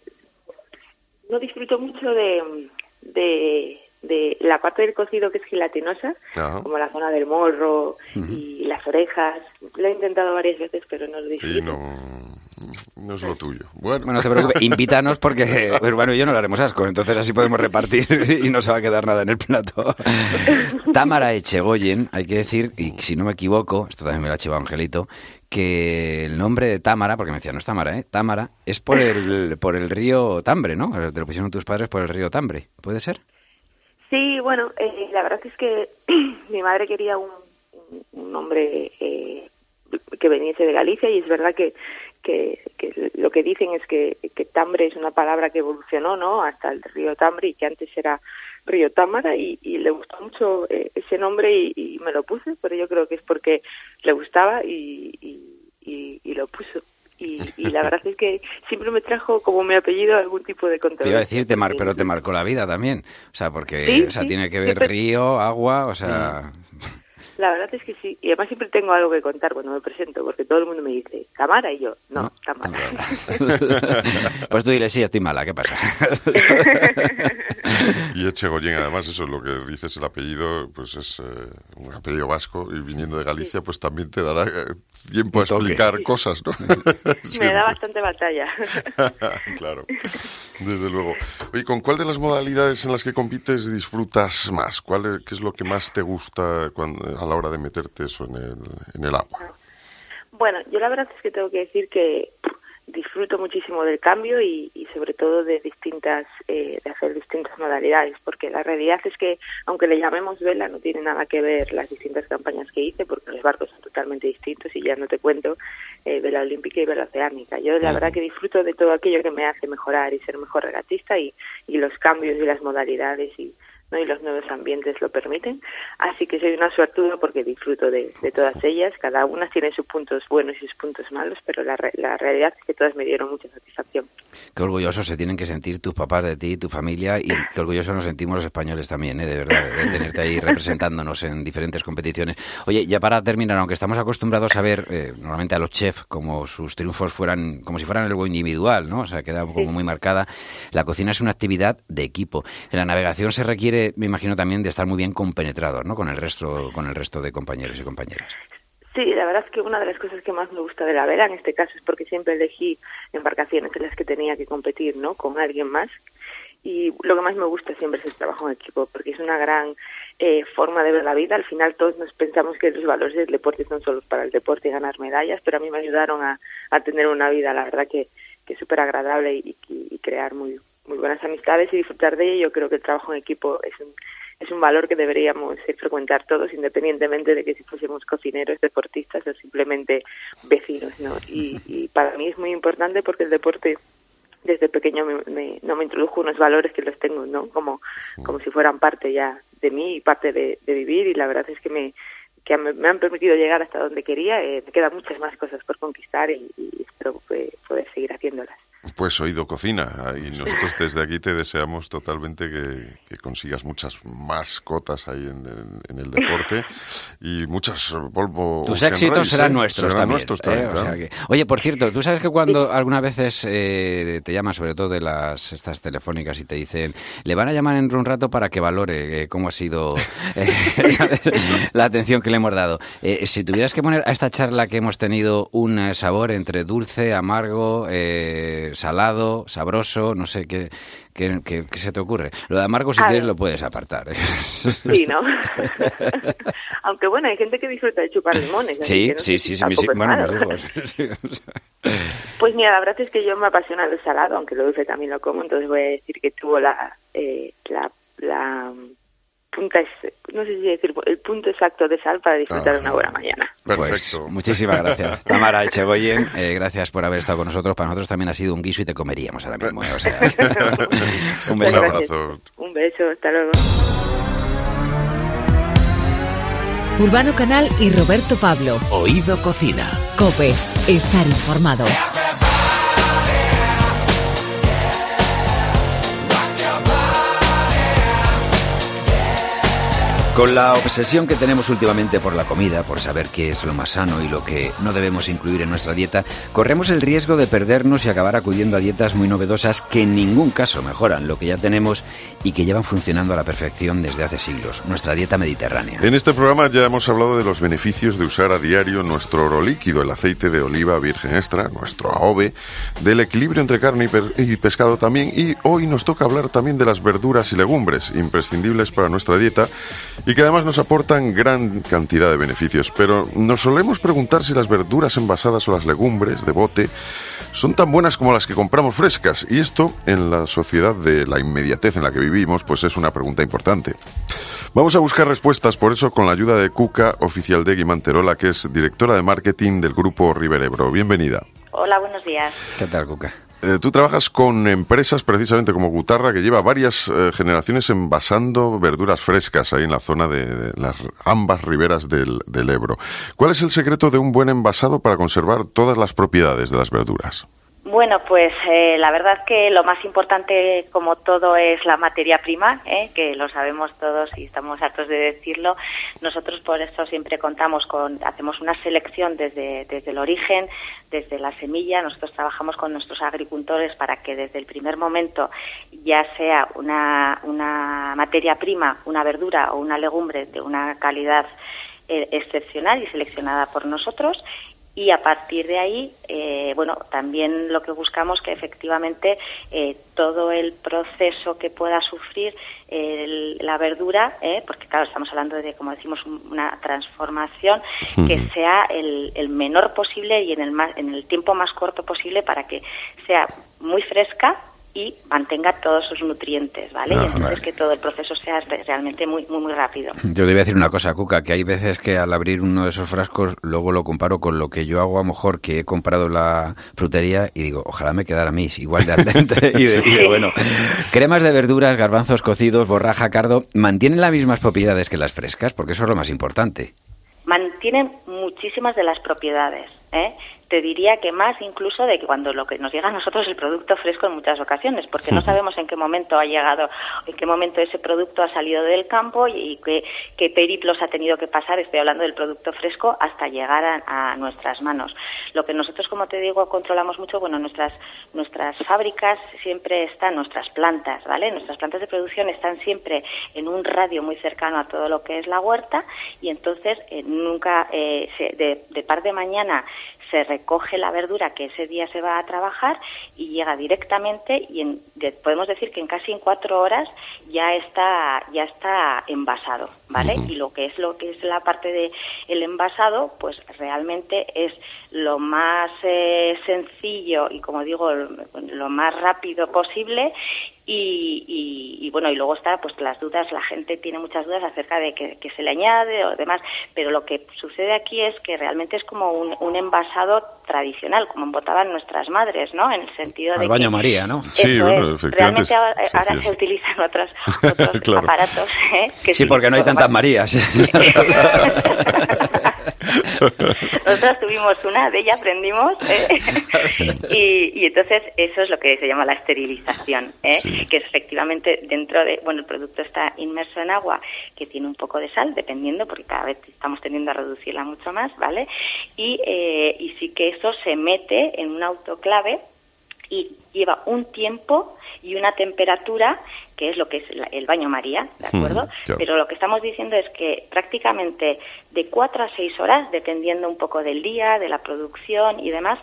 [SPEAKER 12] no disfruto mucho de, de, de la parte del cocido que es gelatinosa,
[SPEAKER 2] Ajá.
[SPEAKER 12] como la zona del morro y las orejas. Lo he intentado varias veces, pero no lo disfruto.
[SPEAKER 2] Y no, no es lo tuyo. Bueno,
[SPEAKER 1] Bueno, no te preocupes, invítanos porque Urbano y yo no le haremos asco, entonces así podemos repartir y no se va a quedar nada en el plato. Támara Echegoyen, hay que decir, y si no me equivoco, esto también me lo ha chivado Angelito, que el nombre de Támara, porque me decía, no es Támara, ¿eh? Támara, es por el, por el río Tambre, ¿no? Te lo pusieron tus padres por el río Tambre, ¿puede ser?
[SPEAKER 12] Sí, bueno, eh, la verdad es que mi madre quería un, nombre eh, que viniese de Galicia y es verdad que, que, que lo que dicen es que, que Tambre es una palabra que evolucionó ¿no? hasta el río Tambre y que antes era río Támara y, y le gustó mucho eh, ese nombre y, y me lo puse, pero yo creo que es porque le gustaba y, y, lo puso. y, y la verdad es que siempre me trajo como mi apellido algún tipo de
[SPEAKER 1] Te
[SPEAKER 12] controversia.
[SPEAKER 1] iba a decir, te mar- pero te marcó la vida también. O sea, porque
[SPEAKER 12] Sí,
[SPEAKER 1] o sea,
[SPEAKER 12] sí,
[SPEAKER 1] tiene que ver río, agua, o sea...
[SPEAKER 12] La verdad es que sí, y además siempre tengo algo que contar cuando me presento, porque todo el mundo me dice, ¿Tamara? Y yo, no, Tamara.
[SPEAKER 1] pues tú dile, sí, estoy mala, ¿qué pasa?
[SPEAKER 2] Y Echegoyen, además, eso es lo que dices, el apellido, pues es eh, un apellido vasco y viniendo de Galicia, pues también te dará eh, tiempo a explicar cosas, ¿no?
[SPEAKER 12] me da bastante batalla.
[SPEAKER 2] claro, desde luego. Oye, ¿con cuál de las modalidades en las que compites disfrutas más? ¿Cuál es, ¿Qué es lo que más te gusta cuando, a la hora de meterte eso en el, en el agua?
[SPEAKER 12] Bueno, yo la verdad es que tengo que decir que disfruto muchísimo del cambio y, y sobre todo de distintas eh, de hacer distintas modalidades porque la realidad es que aunque le llamemos vela no tiene nada que ver las distintas campañas que hice porque los barcos son totalmente distintos y ya no te cuento eh, vela olímpica y vela oceánica yo la verdad que disfruto de todo aquello que me hace mejorar y ser mejor regatista y, y los cambios y las modalidades y ¿no? y los nuevos ambientes lo permiten. Así que soy una suertuda porque disfruto de, de todas ellas. Cada una tiene sus puntos buenos y sus puntos malos, pero la, la realidad es que todas me dieron mucha satisfacción.
[SPEAKER 1] Qué orgullosos se tienen que sentir tus papás de ti, tu familia, y qué orgullosos nos sentimos los españoles también, ¿eh? de verdad, de tenerte ahí representándonos en diferentes competiciones. Oye, ya para terminar, aunque estamos acostumbrados a ver eh, normalmente a los chefs como sus triunfos fueran, como si fueran algo individual, ¿no? O sea, queda como muy marcada. La cocina es una actividad de equipo. En la navegación se requiere, me imagino también, de estar muy bien compenetrados, ¿no? Con el resto, con el resto de compañeros y compañeras.
[SPEAKER 12] Sí, la verdad es que una de las cosas que más me gusta de la vela en este caso es porque siempre elegí embarcaciones en las que tenía que competir, ¿no? Con alguien más. Y lo que más me gusta siempre es el trabajo en equipo, porque es una gran eh, forma de ver la vida. Al final todos nos pensamos que los valores del deporte son solo para el deporte y ganar medallas, pero a mí me ayudaron a, a tener una vida, la verdad que, que es súper agradable y- y crear muy, muy buenas amistades y disfrutar de ello. Yo creo que el trabajo en equipo es un, es un valor que deberíamos eh, frecuentar todos, independientemente de que si fuésemos cocineros, deportistas o simplemente vecinos, ¿no? Y, y para mí es muy importante porque el deporte desde pequeño me, me- no me introdujo unos valores que los tengo, ¿no? Como, como si fueran parte ya de mí y parte de, de vivir y la verdad es que me que me, han permitido llegar hasta donde quería. Eh, me quedan muchas más cosas por conquistar y, y espero eh, poder seguir haciéndolas.
[SPEAKER 2] Pues Oído Cocina, y nosotros desde aquí te deseamos totalmente que, que consigas muchas más cotas ahí en, en- en el deporte y muchas Volvo
[SPEAKER 1] Tus
[SPEAKER 2] Ocean
[SPEAKER 1] éxitos
[SPEAKER 2] Race,
[SPEAKER 1] serán
[SPEAKER 2] ¿eh?
[SPEAKER 1] nuestros
[SPEAKER 2] Serán
[SPEAKER 1] también.
[SPEAKER 2] nuestros
[SPEAKER 1] ¿eh?
[SPEAKER 2] también,
[SPEAKER 1] O
[SPEAKER 2] claro.
[SPEAKER 1] sea que- Oye, por cierto, tú sabes que cuando algunas veces eh, te llaman, sobre todo de las estas telefónicas, y te dicen, le van a llamar en un rato para que valore eh, cómo ha sido eh, la atención que le hemos dado. Eh, si tuvieras que poner a esta charla que hemos tenido un eh, sabor entre dulce, amargo, eh, salado, sabroso, no sé qué, qué, qué- qué se te ocurre. Lo de amargo, si
[SPEAKER 12] A
[SPEAKER 1] quieres,
[SPEAKER 12] ver.
[SPEAKER 1] lo puedes apartar. ¿eh?
[SPEAKER 12] Sí, ¿no? Aunque bueno, hay gente que disfruta de chupar limones.
[SPEAKER 1] Sí,
[SPEAKER 12] no
[SPEAKER 1] sí, sí, sí, mis bueno, mis hijos. sí, o sea.
[SPEAKER 12] Pues mira, la verdad es que yo me apasiona lo salado, aunque lo dulce también lo como, entonces voy a decir que tuvo la, eh, la, la punta, es- no sé si decir, el punto exacto de sal para disfrutar de una buena mañana.
[SPEAKER 1] Pues, muchísimas gracias. Tamara Echegoyen, eh, gracias por haber estado con nosotros. Para nosotros también ha sido un guiso y te comeríamos ahora mismo. eh, o sea, un beso.
[SPEAKER 12] Gracias. Un beso, hasta luego.
[SPEAKER 3] Urbano Canal y Roberto Pablo.
[SPEAKER 4] Oído Cocina.
[SPEAKER 3] Cope. Estar informado.
[SPEAKER 1] Con la obsesión que tenemos últimamente por la comida, por saber qué es lo más sano y lo que no debemos incluir en nuestra dieta, corremos el riesgo de perdernos y acabar acudiendo a dietas muy novedosas que en ningún caso mejoran lo que ya tenemos y que llevan funcionando a la perfección desde hace siglos, nuestra dieta mediterránea.
[SPEAKER 2] En este programa ya hemos hablado de los beneficios de usar a diario nuestro oro líquido, el aceite de oliva virgen extra, nuestro AOVE, del equilibrio entre carne y, pescado también, y hoy nos toca hablar también de las verduras y legumbres, imprescindibles para nuestra dieta y que además nos aportan gran cantidad de beneficios. Pero nos solemos preguntar si las verduras envasadas o las legumbres de bote son tan buenas como las que compramos frescas, y esto en la sociedad de la inmediatez en la que vivimos, pues es una pregunta importante. Vamos a buscar respuestas, por eso, con la ayuda de Cuca, oficial de Guimanterola, que es directora de marketing del grupo River Ebro. Bienvenida.
[SPEAKER 13] Hola, buenos días.
[SPEAKER 1] ¿Qué tal, Cuca?
[SPEAKER 2] Eh, tú trabajas con empresas precisamente como Gutarra, que lleva varias eh, generaciones envasando verduras frescas ahí en la zona de, las ambas riberas del, del Ebro. ¿Cuál es el secreto de un buen envasado para conservar todas las propiedades de las verduras?
[SPEAKER 13] Bueno, pues eh, la verdad que lo más importante, como todo, es la materia prima, ¿eh? que lo sabemos todos y estamos hartos de decirlo. Nosotros por eso siempre contamos con, hacemos una selección desde, desde el origen, desde la semilla. Nosotros trabajamos con nuestros agricultores para que desde el primer momento, ya sea una, una materia prima, una verdura o una legumbre de una calidad eh, excepcional y seleccionada por nosotros y a partir de ahí, eh, bueno, también lo que buscamos que efectivamente eh, todo el proceso que pueda sufrir el- la verdura, eh, porque claro, estamos hablando de, como decimos, un- una transformación, que sea el, el menor posible y en el, más, en el tiempo más corto posible para que sea muy fresca y mantenga todos sus nutrientes, ¿vale?
[SPEAKER 14] Ah,
[SPEAKER 13] y entonces
[SPEAKER 14] vale.
[SPEAKER 13] que todo el proceso sea re- realmente muy, muy, muy rápido.
[SPEAKER 14] Yo te voy a decir una cosa, Cuca, que hay veces que al abrir uno de esos frascos, luego lo comparo con lo que yo hago a lo mejor que he comprado la frutería y digo, ojalá me quedara a mí, igual de al dente y de, y de bueno. Cremas de verduras, garbanzos cocidos, borraja, cardo, ¿mantienen las mismas propiedades que las frescas? Porque eso es lo más importante.
[SPEAKER 13] mantienen muchísimas de las propiedades. ¿eh? Te diría que más incluso de que cuando lo que nos llega a nosotros es el producto fresco en muchas ocasiones, porque no sabemos en qué momento ha llegado, en qué momento ese producto ha salido del campo y qué, qué periplos ha tenido que pasar, estoy hablando del producto fresco, hasta llegar a, a nuestras manos. Lo que nosotros, como te digo, controlamos mucho, bueno, nuestras, nuestras fábricas siempre están, nuestras plantas, ¿vale? Nuestras plantas de producción están siempre en un radio muy cercano a todo lo que es la huerta y entonces eh, nunca, eh, se- de, de par de mañana se recoge la verdura que ese día se va a trabajar y llega directamente y en- de- podemos decir que en casi en cuatro horas ya está ya está envasado, ¿vale? Y lo que es lo que es la parte de el envasado, pues realmente es lo más eh, sencillo y como digo lo más rápido posible y, y- y, bueno y luego está pues las dudas la gente tiene muchas dudas acerca de que, que se le añade o demás pero lo que sucede aquí es que realmente es como un, un envasado tradicional como embotaban nuestras madres no en el sentido de
[SPEAKER 14] Al baño
[SPEAKER 13] que
[SPEAKER 14] María, ¿no?
[SPEAKER 2] Sí, bueno, efectivamente.
[SPEAKER 13] realmente ahora,
[SPEAKER 2] sí,
[SPEAKER 13] ahora
[SPEAKER 2] sí.
[SPEAKER 13] se utilizan otros, otros
[SPEAKER 14] Claro.
[SPEAKER 13] aparatos ¿eh? que
[SPEAKER 14] Sí, porque no hay tantas Marías.
[SPEAKER 13] Nosotros tuvimos una, de ella aprendimos, ¿eh? y, y entonces eso es lo que se llama la esterilización, ¿eh?
[SPEAKER 15] Sí.
[SPEAKER 13] que es efectivamente dentro de, bueno, el producto está inmerso en agua que tiene un poco de sal, dependiendo, porque cada vez estamos tendiendo a reducirla mucho más, ¿vale? Y, eh, y sí que eso se mete en un autoclave y lleva un tiempo y una temperatura que es lo que es el baño María, ¿de acuerdo?
[SPEAKER 15] Ujú, claro.
[SPEAKER 13] Pero lo que estamos diciendo es que prácticamente de cuatro a seis horas, dependiendo un poco del día, de la producción y demás,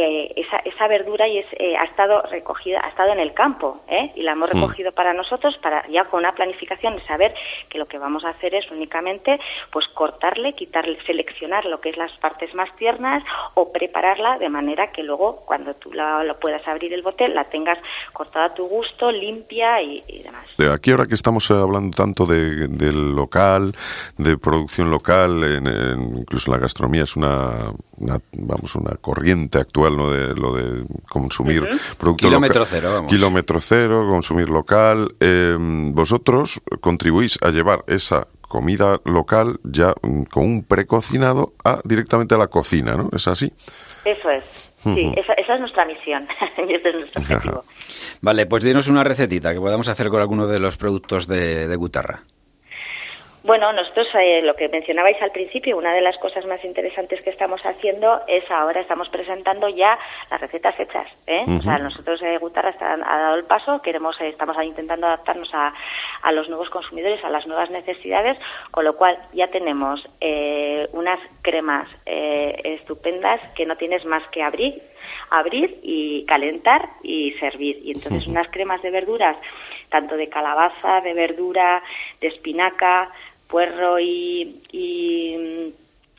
[SPEAKER 13] eh, esa, esa verdura y es, eh, ha estado recogida, ha estado en el campo, ¿eh? y la hemos
[SPEAKER 15] Mm.
[SPEAKER 13] recogido para nosotros, para ya con una planificación de saber que lo que vamos a hacer es únicamente, pues cortarle, quitarle, seleccionar lo que es las partes más tiernas o prepararla de manera que luego cuando tú la, lo puedas abrir el bote la tengas cortada a tu gusto, limpia y, y demás.
[SPEAKER 2] De aquí ahora que estamos eh, hablando tanto de, del local, de producción local, en- en- incluso la gastronomía es una, una, vamos una corriente actual no de lo de consumir producto
[SPEAKER 14] Kilómetro
[SPEAKER 2] local.
[SPEAKER 14] cero, vamos.
[SPEAKER 2] Kilómetro cero, consumir local. Eh, vosotros contribuís a llevar esa comida local ya mm, con un precocinado a directamente a la cocina, ¿no? ¿Es así?
[SPEAKER 13] Eso es. Sí, esa, esa es nuestra misión y ese es nuestro objetivo.
[SPEAKER 14] Vale, pues dinos una recetita que podamos hacer con alguno de los productos de, de Gutarra.
[SPEAKER 13] Bueno, nosotros eh, lo que mencionabais al principio, una de las cosas más interesantes que estamos haciendo es ahora estamos presentando ya las recetas hechas. ¿eh? O sea, nosotros eh, Gutarra está- ha dado el paso, queremos, eh, estamos intentando adaptarnos a, a los nuevos consumidores, a las nuevas necesidades, con lo cual ya tenemos eh, unas cremas eh, estupendas que no tienes más que abrir, abrir y calentar y servir. Y entonces unas cremas de verduras, tanto de calabaza, de verdura, de espinaca, puerro y, y,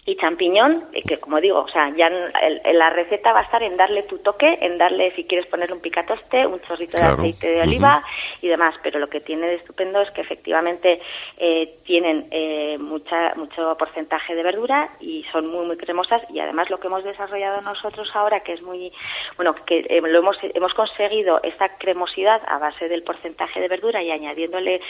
[SPEAKER 13] y champiñón, eh, que como digo, o sea, ya en la receta va a estar en darle tu toque, en darle, si quieres ponerle un picatoste, un chorrito de aceite de oliva y demás, pero lo que tiene de estupendo es que efectivamente eh, tienen eh, mucha, mucho porcentaje de verdura y son muy, muy cremosas y además lo que hemos desarrollado nosotros ahora, que es muy, bueno, que eh, lo hemos, hemos conseguido esa cremosidad a base del porcentaje de verdura y añadiéndole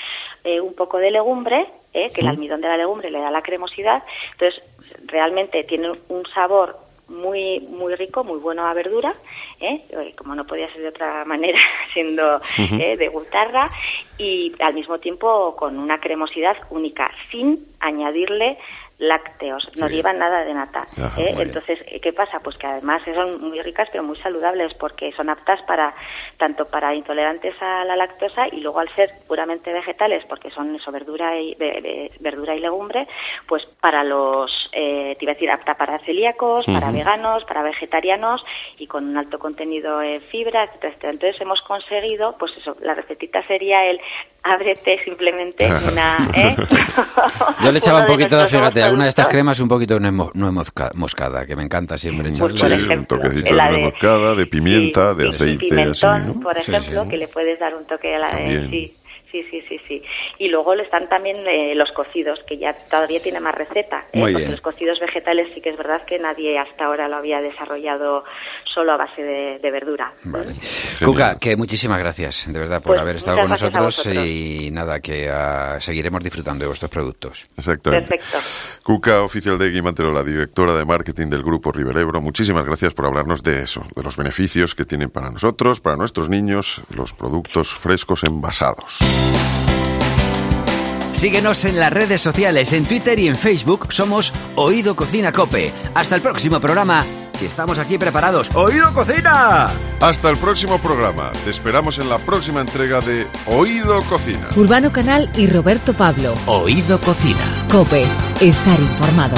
[SPEAKER 13] eh, un poco de legumbre, eh, que el almidón de la legumbre le da la cremosidad, entonces realmente tiene un sabor muy muy rico, muy bueno a verdura, ¿eh? Eh, como no podía ser de otra manera, siendo eh, de guitarra, y al mismo tiempo con una cremosidad única, sin añadirle lácteos, no llevan nada de nata.
[SPEAKER 15] Ajá,
[SPEAKER 13] ¿eh? Entonces, eh, ¿qué pasa? Pues que además son muy ricas pero muy saludables porque son aptas para tanto para intolerantes a la lactosa y luego al ser puramente vegetales porque son eso verdura y ve- verdura y legumbre, pues para los eh, te iba a decir apta para celíacos, para veganos, para vegetarianos y con un alto contenido en fibra, etcétera, etcétera. Entonces hemos conseguido, pues eso, la recetita sería el ábrete simplemente una ¿eh?
[SPEAKER 14] Yo le echaba un
[SPEAKER 13] de
[SPEAKER 14] poquito,
[SPEAKER 13] nuestros
[SPEAKER 14] fíjate, alguna de estas cremas un poquito de nuez, mo- nuez mosca- moscada, que me encanta siempre echarle.
[SPEAKER 2] Sí, un toquecito de nuez
[SPEAKER 13] de-
[SPEAKER 2] moscada, de pimienta, de
[SPEAKER 13] Sí,
[SPEAKER 2] aceite, así,
[SPEAKER 13] pimentón,
[SPEAKER 2] ¿no?
[SPEAKER 13] por ejemplo,
[SPEAKER 2] sí.
[SPEAKER 13] que le puedes dar un toque a la
[SPEAKER 2] También.
[SPEAKER 13] Sí. Sí, sí, sí. Y luego le están también eh, los cocidos, que ya todavía tiene más receta. ¿eh?
[SPEAKER 14] Muy
[SPEAKER 13] Porque
[SPEAKER 14] bien.
[SPEAKER 13] los cocidos vegetales sí que es verdad que nadie hasta ahora lo había desarrollado solo a base de, de verdura.
[SPEAKER 14] Vale. Cuca, que muchísimas gracias, de verdad, por
[SPEAKER 13] Pues
[SPEAKER 14] haber estado con nosotros y nada, que ah, seguiremos disfrutando de vuestros productos.
[SPEAKER 2] Exactamente.
[SPEAKER 13] Perfecto.
[SPEAKER 2] Cuca, oficial de Guimantero, la directora de marketing del grupo Riverebro, muchísimas gracias por hablarnos de eso, de los beneficios que tienen para nosotros, para nuestros niños, los productos frescos envasados.
[SPEAKER 1] Síguenos en las redes sociales, en Twitter y en Facebook. Somos Oído Cocina Cope. Hasta el próximo programa, que estamos aquí preparados. ¡Oído Cocina!
[SPEAKER 2] Hasta el próximo programa. Te esperamos en la próxima entrega de Oído Cocina.
[SPEAKER 3] Urbano Canal y Roberto Pablo.
[SPEAKER 4] Oído Cocina.
[SPEAKER 3] Cope, estar informado.